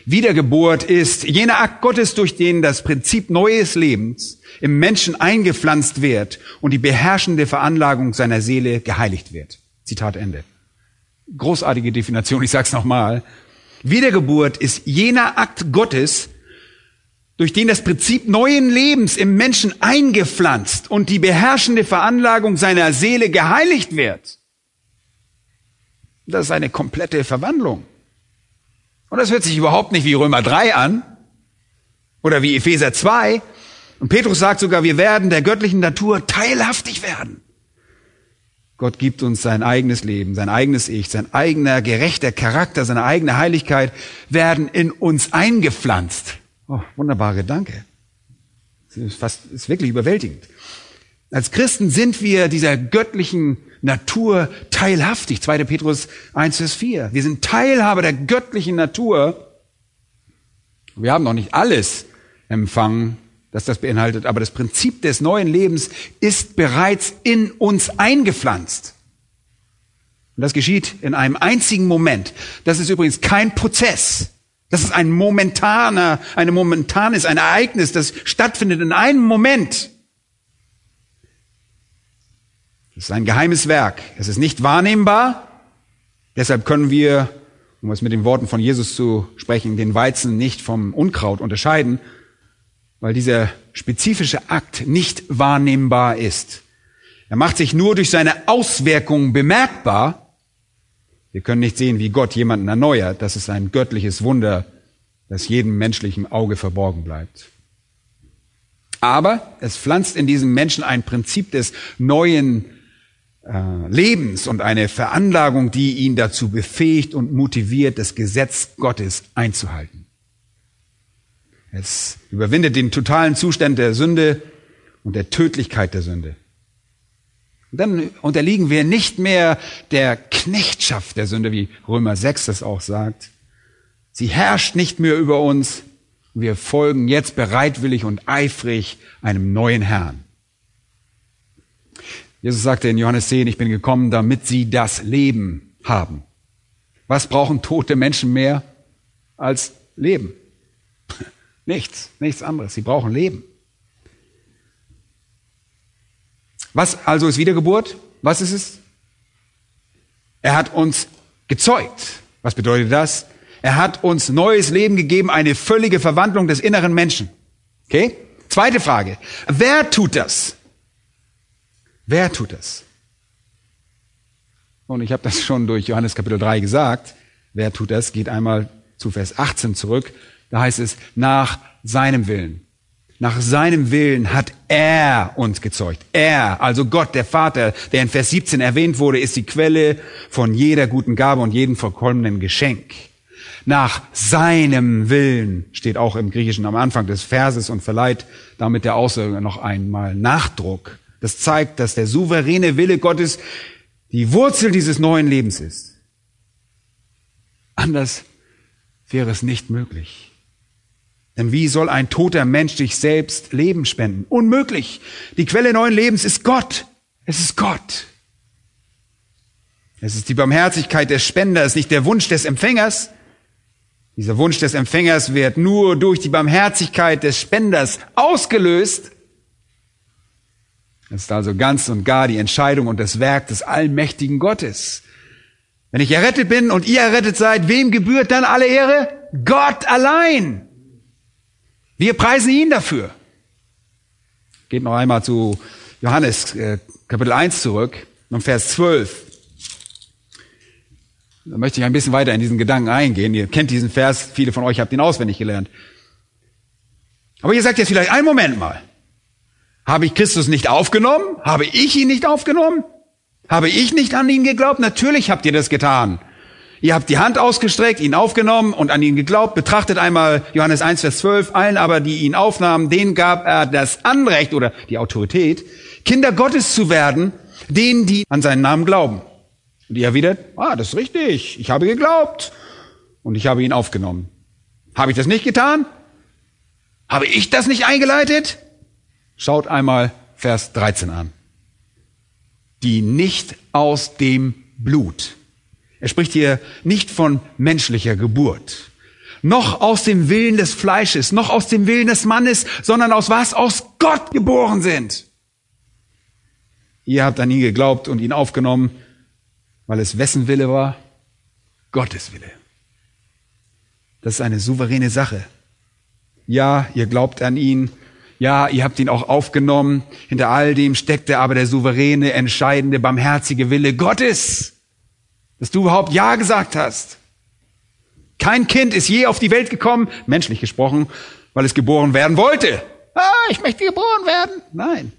Wiedergeburt ist jener Akt Gottes, durch den das Prinzip neues Lebens im Menschen eingepflanzt wird und die beherrschende Veranlagung seiner Seele geheiligt wird. Zitat Ende. Großartige Definition, ich sag's nochmal. Wiedergeburt ist jener Akt Gottes, durch den das Prinzip neuen Lebens im Menschen eingepflanzt und die beherrschende Veranlagung seiner Seele geheiligt wird. Das ist eine komplette Verwandlung. Und das hört sich überhaupt nicht wie Römer 3 an oder wie Epheser 2. Und Petrus sagt sogar, wir werden der göttlichen Natur teilhaftig werden. Gott gibt uns sein eigenes Leben, sein eigenes Ich, sein eigener gerechter Charakter, seine eigene Heiligkeit werden in uns eingepflanzt. Oh, wunderbarer Gedanke. Das ist fast, ist wirklich überwältigend. Als Christen sind wir dieser göttlichen Natur teilhaftig. 2. Petrus 1, Vers 4. Wir sind Teilhaber der göttlichen Natur. Wir haben noch nicht alles empfangen, das das beinhaltet, aber das Prinzip des neuen Lebens ist bereits in uns eingepflanzt. Und das geschieht in einem einzigen Moment. Das ist übrigens kein Prozess. Das ist ein momentaner, eine momentanes, ein Ereignis, das stattfindet in einem Moment. Das ist ein geheimes Werk. Es ist nicht wahrnehmbar. Deshalb können wir, um es mit den Worten von Jesus zu sprechen, den Weizen nicht vom Unkraut unterscheiden, weil dieser spezifische Akt nicht wahrnehmbar ist. Er macht sich nur durch seine Auswirkungen bemerkbar, wir können nicht sehen, wie Gott jemanden erneuert. Das ist ein göttliches Wunder, das jedem menschlichen Auge verborgen bleibt. Aber es pflanzt in diesem Menschen ein Prinzip des neuen Lebens und eine Veranlagung, die ihn dazu befähigt und motiviert, das Gesetz Gottes einzuhalten. Es überwindet den totalen Zustand der Sünde und der Tödlichkeit der Sünde. Und dann unterliegen wir nicht mehr der Knechtschaft der Sünde, wie Römer 6 das auch sagt. Sie herrscht nicht mehr über uns. Wir folgen jetzt bereitwillig und eifrig einem neuen Herrn. Jesus sagte in Johannes 10, ich bin gekommen, damit sie das Leben haben. Was brauchen tote Menschen mehr als Leben? Nichts, nichts anderes. Sie brauchen Leben. Was also ist Wiedergeburt? Was ist es? Er hat uns gezeugt. Was bedeutet das? Er hat uns neues Leben gegeben, eine völlige Verwandlung des inneren Menschen. Okay? Zweite Frage. Wer tut das? Wer tut das? Und ich habe das schon durch Johannes Kapitel 3 gesagt. Wer tut das? Geht einmal zu Vers 18 zurück. Da heißt es, nach seinem Willen. Nach seinem Willen hat er uns gezeugt. Er, also Gott, der Vater, der in Vers 17 erwähnt wurde, ist die Quelle von jeder guten Gabe und jedem vollkommenen Geschenk. Nach seinem Willen steht auch im Griechischen am Anfang des Verses und verleiht damit der Aussage noch einmal Nachdruck. Das zeigt, dass der souveräne Wille Gottes die Wurzel dieses neuen Lebens ist. Anders wäre es nicht möglich. Denn wie soll ein toter Mensch sich selbst Leben spenden? Unmöglich. Die Quelle neuen Lebens ist Gott. Es ist Gott. Es ist die Barmherzigkeit des Spenders, nicht der Wunsch des Empfängers. Dieser Wunsch des Empfängers wird nur durch die Barmherzigkeit des Spenders ausgelöst. Es ist also ganz und gar die Entscheidung und das Werk des allmächtigen Gottes. Wenn ich errettet bin und ihr errettet seid, wem gebührt dann alle Ehre? Gott allein. Wir preisen ihn dafür. Geht noch einmal zu Johannes äh, Kapitel 1 zurück und Vers 12. Da möchte ich ein bisschen weiter in diesen Gedanken eingehen. Ihr kennt diesen Vers, viele von euch habt ihn auswendig gelernt. Aber ihr sagt jetzt vielleicht, einen Moment mal. Habe ich Christus nicht aufgenommen? Habe ich ihn nicht aufgenommen? Habe ich nicht an ihn geglaubt? Natürlich habt ihr das getan. Ihr habt die Hand ausgestreckt, ihn aufgenommen und an ihn geglaubt. Betrachtet einmal Johannes 1, Vers 12. Allen aber, die ihn aufnahmen, denen gab er das Anrecht oder die Autorität, Kinder Gottes zu werden, denen, die an seinen Namen glauben. Und ihr erwidert, ah, das ist richtig. Ich habe geglaubt und ich habe ihn aufgenommen. Habe ich das nicht getan? Habe ich das nicht eingeleitet? Schaut einmal Vers 13 an. Die nicht aus dem Blut er spricht hier nicht von menschlicher Geburt, noch aus dem Willen des Fleisches, noch aus dem Willen des Mannes, sondern aus was? Aus Gott geboren sind. Ihr habt an ihn geglaubt und ihn aufgenommen, weil es wessen Wille war? Gottes Wille. Das ist eine souveräne Sache. Ja, ihr glaubt an ihn. Ja, ihr habt ihn auch aufgenommen. Hinter all dem steckte aber der souveräne, entscheidende, barmherzige Wille Gottes, dass du überhaupt Ja gesagt hast. Kein Kind ist je auf die Welt gekommen, menschlich gesprochen, weil es geboren werden wollte. Ah, ich möchte geboren werden. Nein.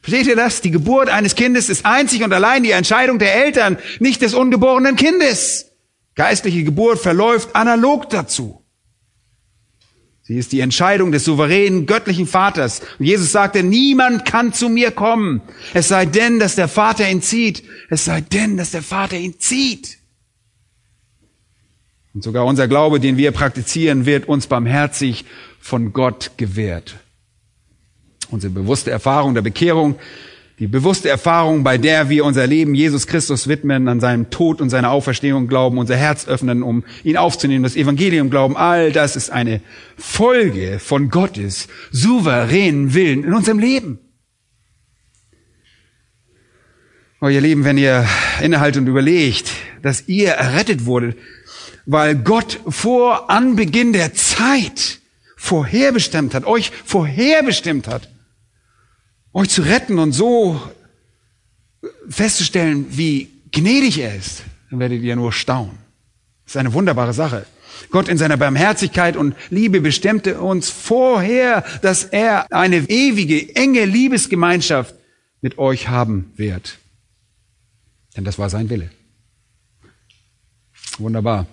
Versteht ihr das? Die Geburt eines Kindes ist einzig und allein die Entscheidung der Eltern, nicht des ungeborenen Kindes. Geistliche Geburt verläuft analog dazu. Sie ist die Entscheidung des souveränen göttlichen Vaters. Und Jesus sagte, niemand kann zu mir kommen, es sei denn, dass der Vater ihn zieht. Es sei denn, dass der Vater ihn zieht. Und sogar unser Glaube, den wir praktizieren, wird uns barmherzig von Gott gewährt. Unsere bewusste Erfahrung der Bekehrung, die bewusste Erfahrung, bei der wir unser Leben Jesus Christus widmen, an seinem Tod und seiner Auferstehung glauben, unser Herz öffnen, um ihn aufzunehmen, das Evangelium glauben, all das ist eine Folge von Gottes souveränen Willen in unserem Leben. Oh, ihr Lieben, wenn ihr innehaltet und überlegt, dass ihr errettet wurdet, weil Gott vor Anbeginn der Zeit vorherbestimmt hat, euch vorherbestimmt hat, euch zu retten und so festzustellen, wie gnädig er ist, dann werdet ihr nur staunen. Das ist eine wunderbare Sache. Gott in seiner Barmherzigkeit und Liebe bestimmte uns vorher, dass er eine ewige, enge Liebesgemeinschaft mit euch haben wird. Denn das war sein Wille. Wunderbar.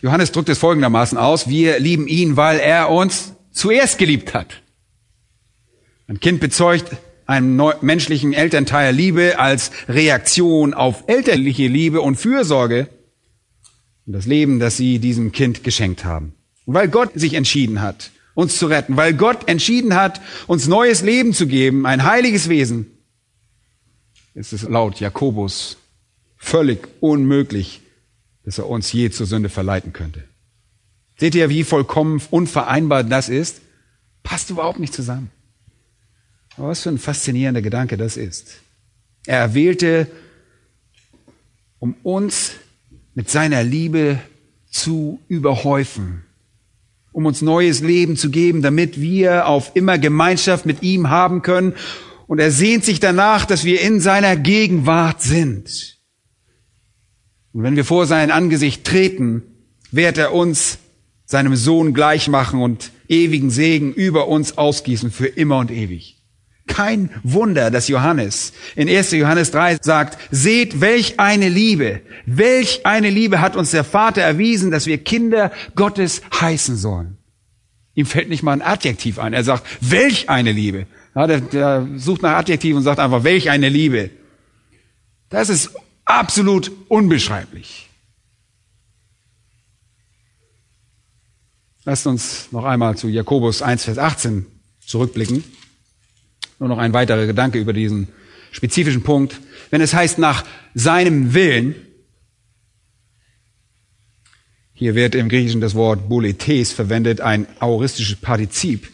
Johannes drückt es folgendermaßen aus. Wir lieben ihn, weil er uns zuerst geliebt hat. Ein Kind bezeugt einem menschlichen Elternteil Liebe als Reaktion auf elterliche Liebe und Fürsorge und das Leben, das sie diesem Kind geschenkt haben. Und weil Gott sich entschieden hat, uns zu retten, weil Gott entschieden hat, uns neues Leben zu geben, ein heiliges Wesen, ist es laut Jakobus völlig unmöglich, dass er uns je zur Sünde verleiten könnte. Seht ihr, wie vollkommen unvereinbar das ist? Passt überhaupt nicht zusammen. Was für ein faszinierender Gedanke das ist. Er erwählte, um uns mit seiner Liebe zu überhäufen, um uns neues Leben zu geben, damit wir auf immer Gemeinschaft mit ihm haben können. Und er sehnt sich danach, dass wir in seiner Gegenwart sind. Und wenn wir vor sein Angesicht treten, wird er uns seinem Sohn gleich machen und ewigen Segen über uns ausgießen für immer und ewig. Kein Wunder, dass Johannes in 1. Johannes 3 sagt, seht, welch eine Liebe, welch eine Liebe hat uns der Vater erwiesen, dass wir Kinder Gottes heißen sollen. Ihm fällt nicht mal ein Adjektiv ein. Er sagt, welch eine Liebe. Ja, der, der sucht nach Adjektiv und sagt einfach, welch eine Liebe. Das ist absolut unbeschreiblich. Lasst uns noch einmal zu Jakobus 1, Vers 18 zurückblicken. Nur noch ein weiterer Gedanke über diesen spezifischen Punkt. Wenn es heißt nach seinem Willen, hier wird im Griechischen das Wort boletes verwendet, ein auristisches Partizip.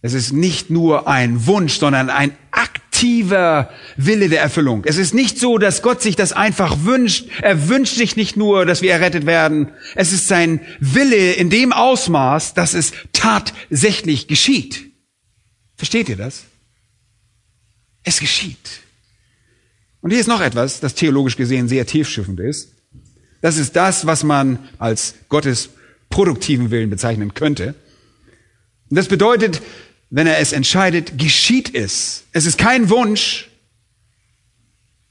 Es ist nicht nur ein Wunsch, sondern ein aktiver Wille der Erfüllung. Es ist nicht so, dass Gott sich das einfach wünscht. Er wünscht sich nicht nur, dass wir errettet werden. Es ist sein Wille in dem Ausmaß, dass es tatsächlich geschieht. Versteht ihr das? Es geschieht. Und hier ist noch etwas, das theologisch gesehen sehr tiefschiffend ist. Das ist das, was man als Gottes produktiven Willen bezeichnen könnte. Und das bedeutet, wenn er es entscheidet, geschieht es. Es ist kein Wunsch.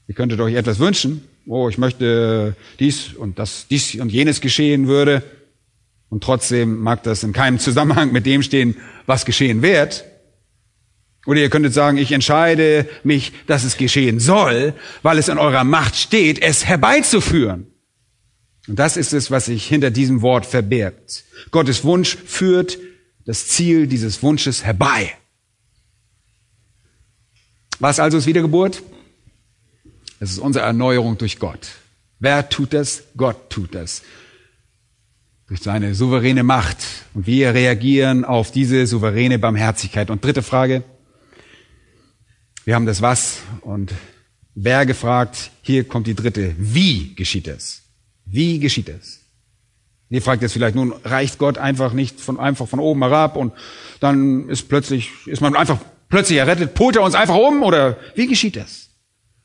Ihr könntet euch etwas wünschen. Oh, ich möchte dies und das, dies und jenes geschehen würde. Und trotzdem mag das in keinem Zusammenhang mit dem stehen, was geschehen wird. Oder ihr könntet sagen, ich entscheide mich, dass es geschehen soll, weil es in eurer Macht steht, es herbeizuführen. Und das ist es, was sich hinter diesem Wort verbirgt. Gottes Wunsch führt das Ziel dieses Wunsches herbei. Was also ist Wiedergeburt? Es ist unsere Erneuerung durch Gott. Wer tut das? Gott tut das. Durch seine souveräne Macht. Und wir reagieren auf diese souveräne Barmherzigkeit. Und dritte Frage. Wir haben das Was und wer gefragt. Hier kommt die dritte. Wie geschieht es? Wie geschieht es? Ihr fragt jetzt vielleicht, nun reicht Gott einfach nicht von, einfach von oben herab und dann ist plötzlich, ist man einfach plötzlich errettet, pult er uns einfach um oder wie geschieht das?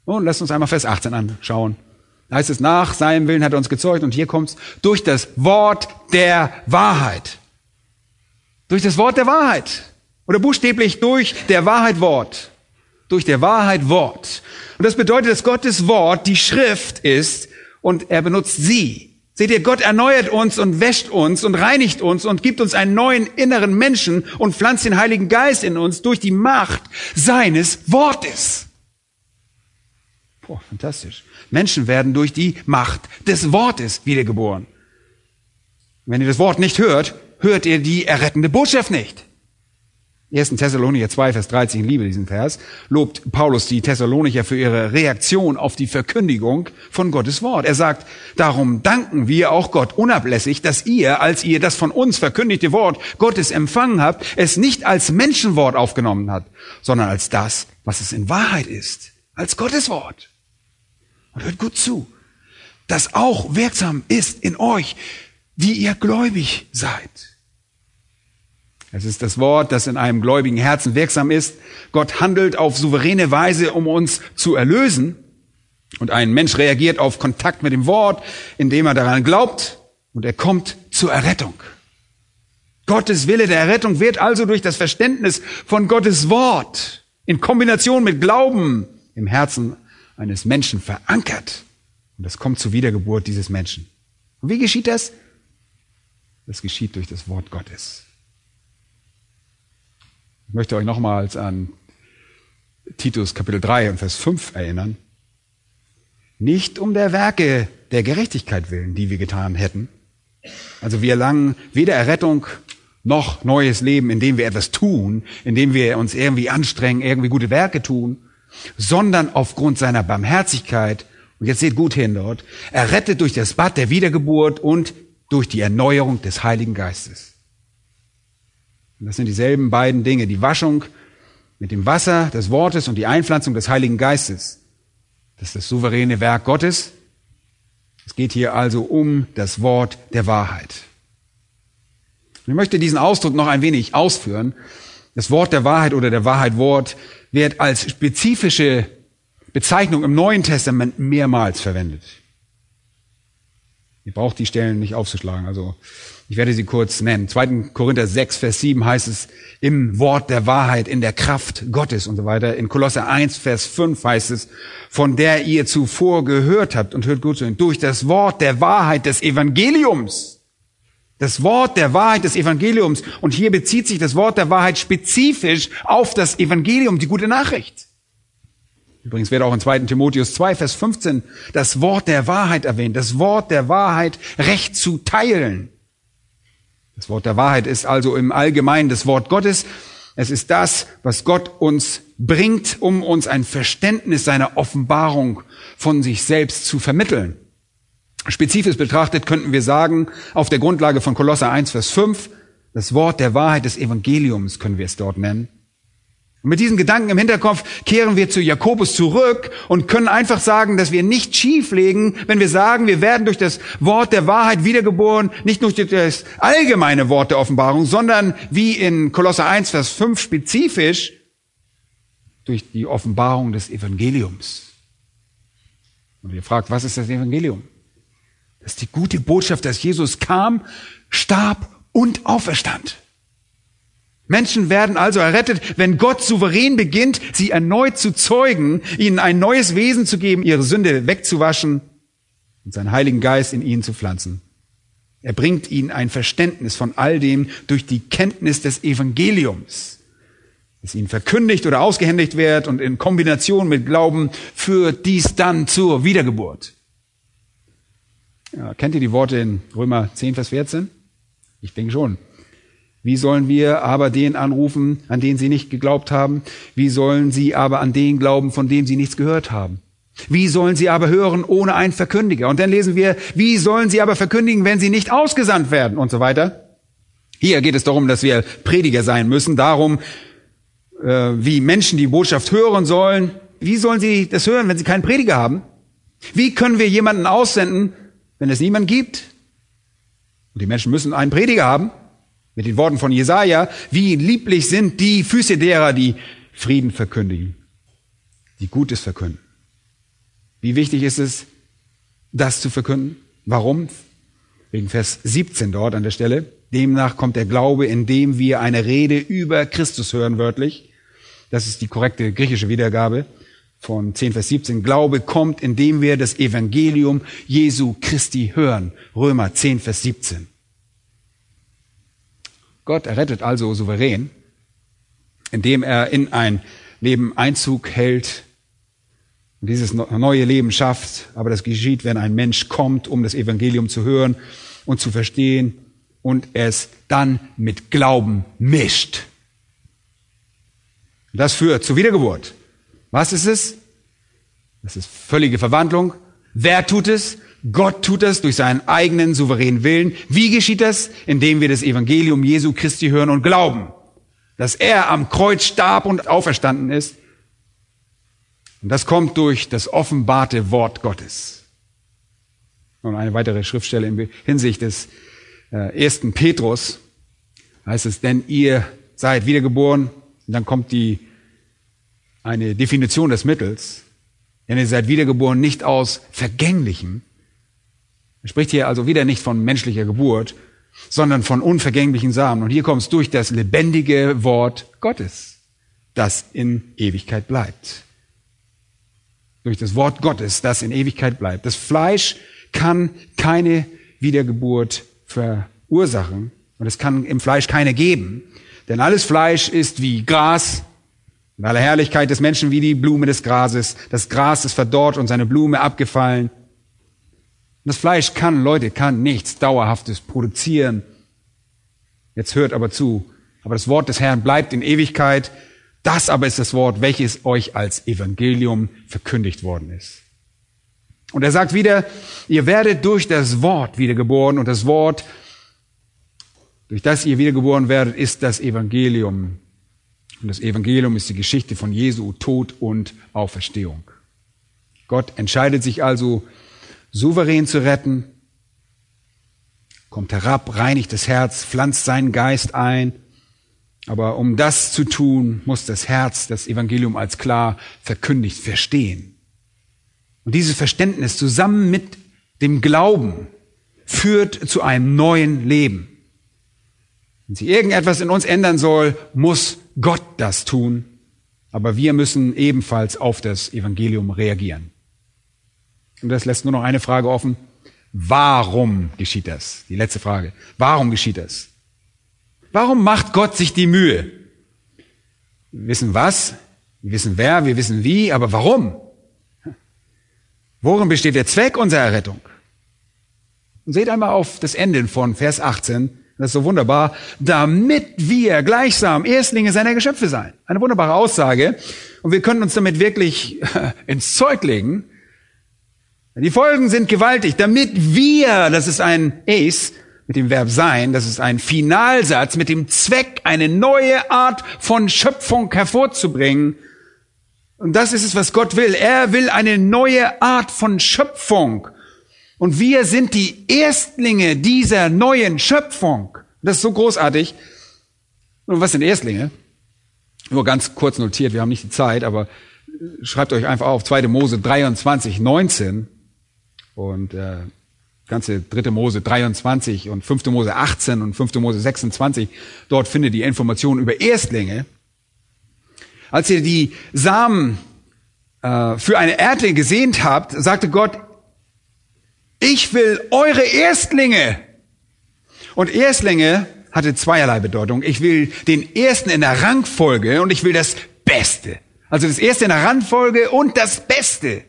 Nun, lasst uns einmal Vers 18 anschauen. Da heißt es, nach seinem Willen hat er uns gezeugt und hier kommt's, durch das Wort der Wahrheit. Durch das Wort der Wahrheit. Oder buchstäblich durch der Wahrheit Wort. Durch der Wahrheit Wort. Und das bedeutet, dass Gottes Wort die Schrift ist und er benutzt sie. Seht ihr, Gott erneuert uns und wäscht uns und reinigt uns und gibt uns einen neuen inneren Menschen und pflanzt den Heiligen Geist in uns durch die Macht seines Wortes. Boah, fantastisch. Menschen werden durch die Macht des Wortes wiedergeboren. Wenn ihr das Wort nicht hört, hört ihr die errettende Botschaft nicht. 1. Thessalonicher 2, Vers 13, ich liebe diesen Vers, lobt Paulus die Thessalonicher für ihre Reaktion auf die Verkündigung von Gottes Wort. Er sagt, darum danken wir auch Gott unablässig, dass ihr, als ihr das von uns verkündigte Wort Gottes empfangen habt, es nicht als Menschenwort aufgenommen habt, sondern als das, was es in Wahrheit ist, als Gottes Wort. Und hört gut zu, das auch wirksam ist in euch, die ihr gläubig seid. Es ist das Wort, das in einem gläubigen Herzen wirksam ist. Gott handelt auf souveräne Weise, um uns zu erlösen. Und ein Mensch reagiert auf Kontakt mit dem Wort, indem er daran glaubt und er kommt zur Errettung. Gottes Wille der Errettung wird also durch das Verständnis von Gottes Wort in Kombination mit Glauben im Herzen eines Menschen verankert. Und das kommt zur Wiedergeburt dieses Menschen. Und wie geschieht das? Das geschieht durch das Wort Gottes. Möchte euch nochmals an Titus Kapitel 3 und Vers 5 erinnern. Nicht um der Werke der Gerechtigkeit willen, die wir getan hätten. Also wir erlangen weder Errettung noch neues Leben, indem wir etwas tun, indem wir uns irgendwie anstrengen, irgendwie gute Werke tun, sondern aufgrund seiner Barmherzigkeit, und jetzt seht gut hin dort, errettet durch das Bad der Wiedergeburt und durch die Erneuerung des Heiligen Geistes. Und das sind dieselben beiden Dinge, die Waschung mit dem Wasser des Wortes und die Einpflanzung des Heiligen Geistes. Das ist das souveräne Werk Gottes. Es geht hier also um das Wort der Wahrheit. Ich möchte diesen Ausdruck noch ein wenig ausführen. Das Wort der Wahrheit oder der Wahrheit Wort wird als spezifische Bezeichnung im Neuen Testament mehrmals verwendet. Ihr braucht die Stellen nicht aufzuschlagen. Also ich werde sie kurz nennen. 2. Korinther 6, Vers 7 heißt es im Wort der Wahrheit, in der Kraft Gottes und so weiter. In Kolosser 1, Vers 5 heißt es, von der ihr zuvor gehört habt und hört gut zu, durch das Wort der Wahrheit des Evangeliums. Das Wort der Wahrheit des Evangeliums. Und hier bezieht sich das Wort der Wahrheit spezifisch auf das Evangelium, die gute Nachricht. Übrigens wird auch in 2. Timotheus 2, Vers 15 das Wort der Wahrheit erwähnt. Das Wort der Wahrheit recht zu teilen. Das Wort der Wahrheit ist also im Allgemeinen das Wort Gottes. Es ist das, was Gott uns bringt, um uns ein Verständnis seiner Offenbarung von sich selbst zu vermitteln. Spezifisch betrachtet könnten wir sagen, auf der Grundlage von Kolosser 1, Vers 5, das Wort der Wahrheit des Evangeliums können wir es dort nennen. Und mit diesen Gedanken im Hinterkopf kehren wir zu Jakobus zurück und können einfach sagen, dass wir nicht schief legen, wenn wir sagen, wir werden durch das Wort der Wahrheit wiedergeboren, nicht nur durch das allgemeine Wort der Offenbarung, sondern wie in Kolosser 1, Vers 5 spezifisch durch die Offenbarung des Evangeliums. Und ihr fragt, was ist das Evangelium? Das ist die gute Botschaft, dass Jesus kam, starb und auferstand. Menschen werden also errettet, wenn Gott souverän beginnt, sie erneut zu zeugen, ihnen ein neues Wesen zu geben, ihre Sünde wegzuwaschen und seinen Heiligen Geist in ihnen zu pflanzen. Er bringt ihnen ein Verständnis von all dem durch die Kenntnis des Evangeliums, das ihnen verkündigt oder ausgehändigt wird und in Kombination mit Glauben führt dies dann zur Wiedergeburt. Ja, kennt ihr die Worte in Römer 10, Vers 14? Ich denke schon. Wie sollen wir aber den anrufen, an den sie nicht geglaubt haben? Wie sollen sie aber an den glauben, von dem sie nichts gehört haben? Wie sollen sie aber hören ohne einen Verkündiger? Und dann lesen wir, wie sollen sie aber verkündigen, wenn sie nicht ausgesandt werden und so weiter? Hier geht es darum, dass wir Prediger sein müssen, darum, äh, wie Menschen die Botschaft hören sollen. Wie sollen sie das hören, wenn sie keinen Prediger haben? Wie können wir jemanden aussenden, wenn es niemanden gibt? Und die Menschen müssen einen Prediger haben, mit den Worten von Jesaja, wie lieblich sind die Füße derer, die Frieden verkündigen, die Gutes verkünden. Wie wichtig ist es, das zu verkünden? Warum? Wegen Vers 17 dort an der Stelle. Demnach kommt der Glaube, indem wir eine Rede über Christus hören, wörtlich. Das ist die korrekte griechische Wiedergabe von 10 Vers 17. Glaube kommt, indem wir das Evangelium Jesu Christi hören. Römer 10 Vers 17. Gott errettet also souverän, indem er in ein Leben Einzug hält und dieses neue Leben schafft. Aber das geschieht, wenn ein Mensch kommt, um das Evangelium zu hören und zu verstehen und es dann mit Glauben mischt. Das führt zur Wiedergeburt. Was ist es? Das ist völlige Verwandlung. Wer tut es? Gott tut das durch seinen eigenen souveränen Willen. Wie geschieht das? Indem wir das Evangelium Jesu Christi hören und glauben, dass er am Kreuz starb und auferstanden ist. Und das kommt durch das offenbarte Wort Gottes. Und eine weitere Schriftstelle in Hinsicht des äh, ersten Petrus heißt es, denn ihr seid wiedergeboren. Und dann kommt die, eine Definition des Mittels. Denn ihr seid wiedergeboren nicht aus Vergänglichem, er spricht hier also wieder nicht von menschlicher Geburt, sondern von unvergänglichen Samen. Und hier kommt es durch das lebendige Wort Gottes, das in Ewigkeit bleibt. Durch das Wort Gottes, das in Ewigkeit bleibt. Das Fleisch kann keine Wiedergeburt verursachen und es kann im Fleisch keine geben. Denn alles Fleisch ist wie Gras, in aller Herrlichkeit des Menschen wie die Blume des Grases. Das Gras ist verdorrt und seine Blume abgefallen. Das Fleisch kann, Leute, kann nichts Dauerhaftes produzieren. Jetzt hört aber zu. Aber das Wort des Herrn bleibt in Ewigkeit. Das aber ist das Wort, welches euch als Evangelium verkündigt worden ist. Und er sagt wieder, ihr werdet durch das Wort wiedergeboren und das Wort, durch das ihr wiedergeboren werdet, ist das Evangelium. Und das Evangelium ist die Geschichte von Jesu Tod und Auferstehung. Gott entscheidet sich also souverän zu retten, kommt herab, reinigt das Herz, pflanzt seinen Geist ein. Aber um das zu tun, muss das Herz das Evangelium als klar verkündigt verstehen. Und dieses Verständnis zusammen mit dem Glauben führt zu einem neuen Leben. Wenn sich irgendetwas in uns ändern soll, muss Gott das tun. Aber wir müssen ebenfalls auf das Evangelium reagieren. Und das lässt nur noch eine Frage offen. Warum geschieht das? Die letzte Frage. Warum geschieht das? Warum macht Gott sich die Mühe? Wir wissen was, wir wissen wer, wir wissen wie, aber warum? Worin besteht der Zweck unserer Errettung? Und seht einmal auf das Ende von Vers 18, das ist so wunderbar, damit wir gleichsam Erstlinge seiner Geschöpfe sein. Eine wunderbare Aussage. Und wir können uns damit wirklich ins Zeug legen, die Folgen sind gewaltig, damit wir, das ist ein Ace mit dem Verb sein, das ist ein Finalsatz mit dem Zweck, eine neue Art von Schöpfung hervorzubringen. Und das ist es, was Gott will. Er will eine neue Art von Schöpfung. Und wir sind die Erstlinge dieser neuen Schöpfung. Das ist so großartig. Und was sind Erstlinge? Nur ganz kurz notiert, wir haben nicht die Zeit, aber schreibt euch einfach auf, 2. Mose 23, 19. Und äh, ganze dritte Mose 23 und fünfte Mose 18 und fünfte Mose 26, dort findet ihr Informationen über Erstlinge. Als ihr die Samen äh, für eine Ernte gesehnt habt, sagte Gott, ich will eure Erstlinge. Und Erstlinge hatte zweierlei Bedeutung. Ich will den Ersten in der Rangfolge und ich will das Beste. Also das Erste in der Rangfolge und das Beste.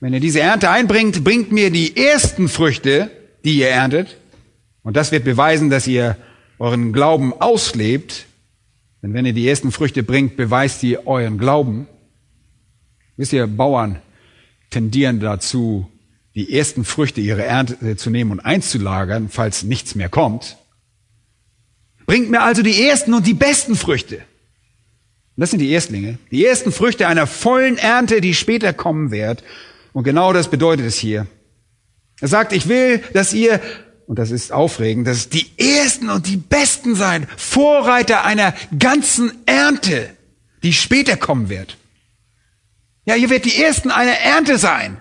Wenn ihr diese Ernte einbringt, bringt mir die ersten Früchte, die ihr erntet. Und das wird beweisen, dass ihr euren Glauben auslebt. Denn wenn ihr die ersten Früchte bringt, beweist ihr euren Glauben. Wisst ihr, Bauern tendieren dazu, die ersten Früchte ihrer Ernte zu nehmen und einzulagern, falls nichts mehr kommt. Bringt mir also die ersten und die besten Früchte. das sind die Erstlinge. Die ersten Früchte einer vollen Ernte, die später kommen wird. Und genau das bedeutet es hier. Er sagt, ich will, dass ihr und das ist aufregend, dass die Ersten und die Besten sein, Vorreiter einer ganzen Ernte, die später kommen wird. Ja, ihr werdet die Ersten einer Ernte sein,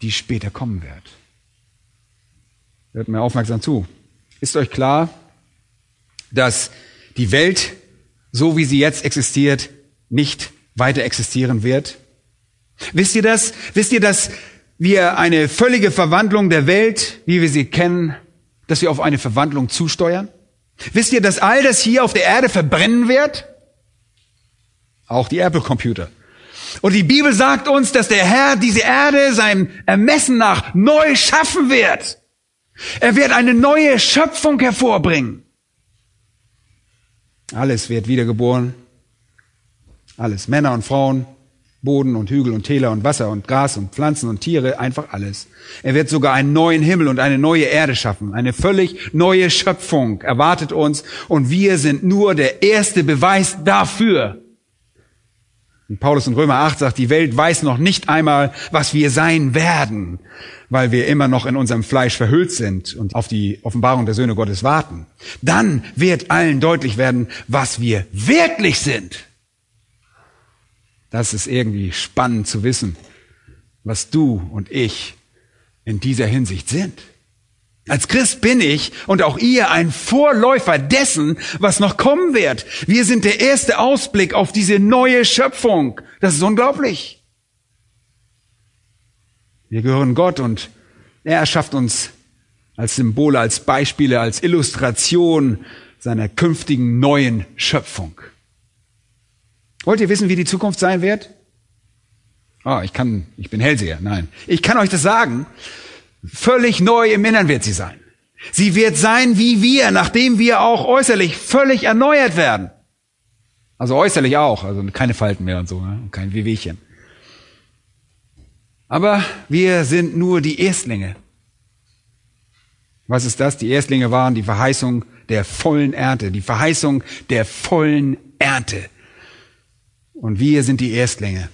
die später kommen wird. Hört mir aufmerksam zu. Ist euch klar, dass die Welt, so wie sie jetzt existiert, nicht weiter existieren wird? Wisst ihr das? Wisst ihr, dass wir eine völlige Verwandlung der Welt, wie wir sie kennen, dass wir auf eine Verwandlung zusteuern? Wisst ihr, dass all das hier auf der Erde verbrennen wird? Auch die Apple-Computer. Und die Bibel sagt uns, dass der Herr diese Erde seinem Ermessen nach neu schaffen wird. Er wird eine neue Schöpfung hervorbringen. Alles wird wiedergeboren. Alles. Männer und Frauen, Boden und Hügel und Täler und Wasser und Gras und Pflanzen und Tiere, einfach alles. Er wird sogar einen neuen Himmel und eine neue Erde schaffen. Eine völlig neue Schöpfung erwartet uns und wir sind nur der erste Beweis dafür. Und Paulus in Römer 8 sagt, die Welt weiß noch nicht einmal, was wir sein werden, weil wir immer noch in unserem Fleisch verhüllt sind und auf die Offenbarung der Söhne Gottes warten. Dann wird allen deutlich werden, was wir wirklich sind. Das ist irgendwie spannend zu wissen, was du und ich in dieser Hinsicht sind. Als Christ bin ich und auch ihr ein Vorläufer dessen, was noch kommen wird. Wir sind der erste Ausblick auf diese neue Schöpfung. Das ist unglaublich. Wir gehören Gott und er erschafft uns als Symbole, als Beispiele, als Illustration seiner künftigen neuen Schöpfung. Wollt ihr wissen, wie die Zukunft sein wird? Oh, ich kann, ich bin Hellseher. Nein. Ich kann euch das sagen. Völlig neu im Innern wird sie sein. Sie wird sein wie wir, nachdem wir auch äußerlich völlig erneuert werden. Also äußerlich auch, also keine Falten mehr und so, ne? kein Wehwehchen. Aber wir sind nur die Erstlinge. Was ist das? Die Erstlinge waren die Verheißung der vollen Ernte, die Verheißung der vollen Ernte. Und wir sind die Erstlinge.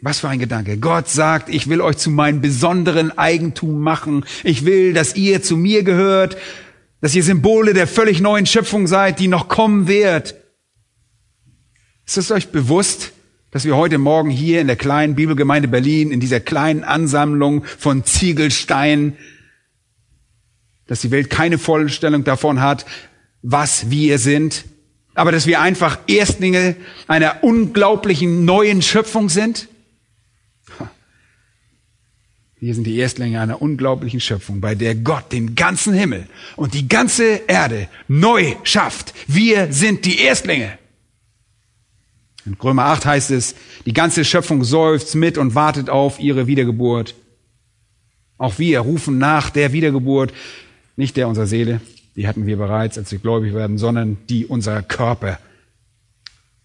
Was für ein Gedanke. Gott sagt, ich will euch zu meinem besonderen Eigentum machen. Ich will, dass ihr zu mir gehört, dass ihr Symbole der völlig neuen Schöpfung seid, die noch kommen wird. Ist es euch bewusst, dass wir heute Morgen hier in der kleinen Bibelgemeinde Berlin, in dieser kleinen Ansammlung von Ziegelsteinen, dass die Welt keine Vorstellung davon hat, was wir sind, aber dass wir einfach Erstlinge einer unglaublichen neuen Schöpfung sind? Wir sind die Erstlinge einer unglaublichen Schöpfung, bei der Gott den ganzen Himmel und die ganze Erde neu schafft. Wir sind die Erstlinge. In Römer 8 heißt es, die ganze Schöpfung seufzt mit und wartet auf ihre Wiedergeburt. Auch wir rufen nach der Wiedergeburt, nicht der unserer Seele, die hatten wir bereits, als wir gläubig werden, sondern die unserer Körper,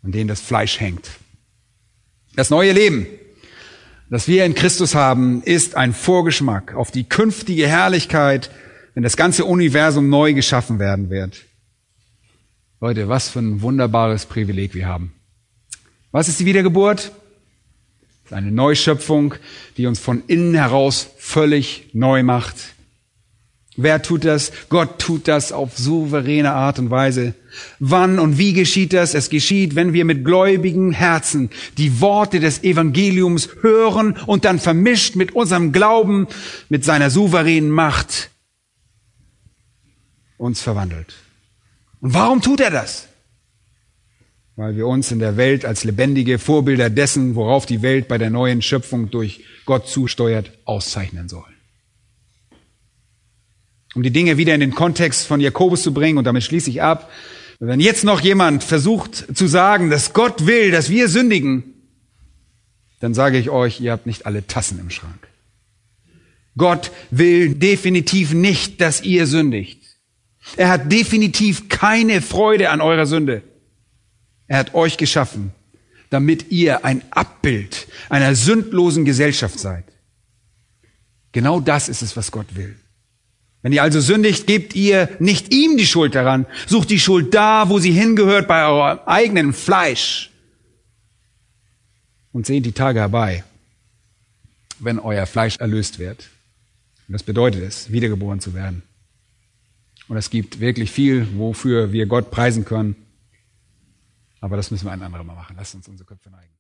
an denen das Fleisch hängt. Das neue Leben, das wir in Christus haben, ist ein Vorgeschmack auf die künftige Herrlichkeit, wenn das ganze Universum neu geschaffen werden wird. Leute, was für ein wunderbares Privileg wir haben. Was ist die Wiedergeburt? Eine Neuschöpfung, die uns von innen heraus völlig neu macht. Wer tut das? Gott tut das auf souveräne Art und Weise. Wann und wie geschieht das? Es geschieht, wenn wir mit gläubigen Herzen die Worte des Evangeliums hören und dann vermischt mit unserem Glauben, mit seiner souveränen Macht uns verwandelt. Und warum tut er das? Weil wir uns in der Welt als lebendige Vorbilder dessen, worauf die Welt bei der neuen Schöpfung durch Gott zusteuert, auszeichnen sollen um die Dinge wieder in den Kontext von Jakobus zu bringen, und damit schließe ich ab, wenn jetzt noch jemand versucht zu sagen, dass Gott will, dass wir sündigen, dann sage ich euch, ihr habt nicht alle Tassen im Schrank. Gott will definitiv nicht, dass ihr sündigt. Er hat definitiv keine Freude an eurer Sünde. Er hat euch geschaffen, damit ihr ein Abbild einer sündlosen Gesellschaft seid. Genau das ist es, was Gott will. Wenn ihr also sündigt, gebt ihr nicht ihm die Schuld daran. Sucht die Schuld da, wo sie hingehört, bei eurem eigenen Fleisch. Und seht die Tage herbei, wenn euer Fleisch erlöst wird. Und das bedeutet es, wiedergeboren zu werden. Und es gibt wirklich viel, wofür wir Gott preisen können. Aber das müssen wir ein anderes Mal machen. Lasst uns unsere Köpfe neigen.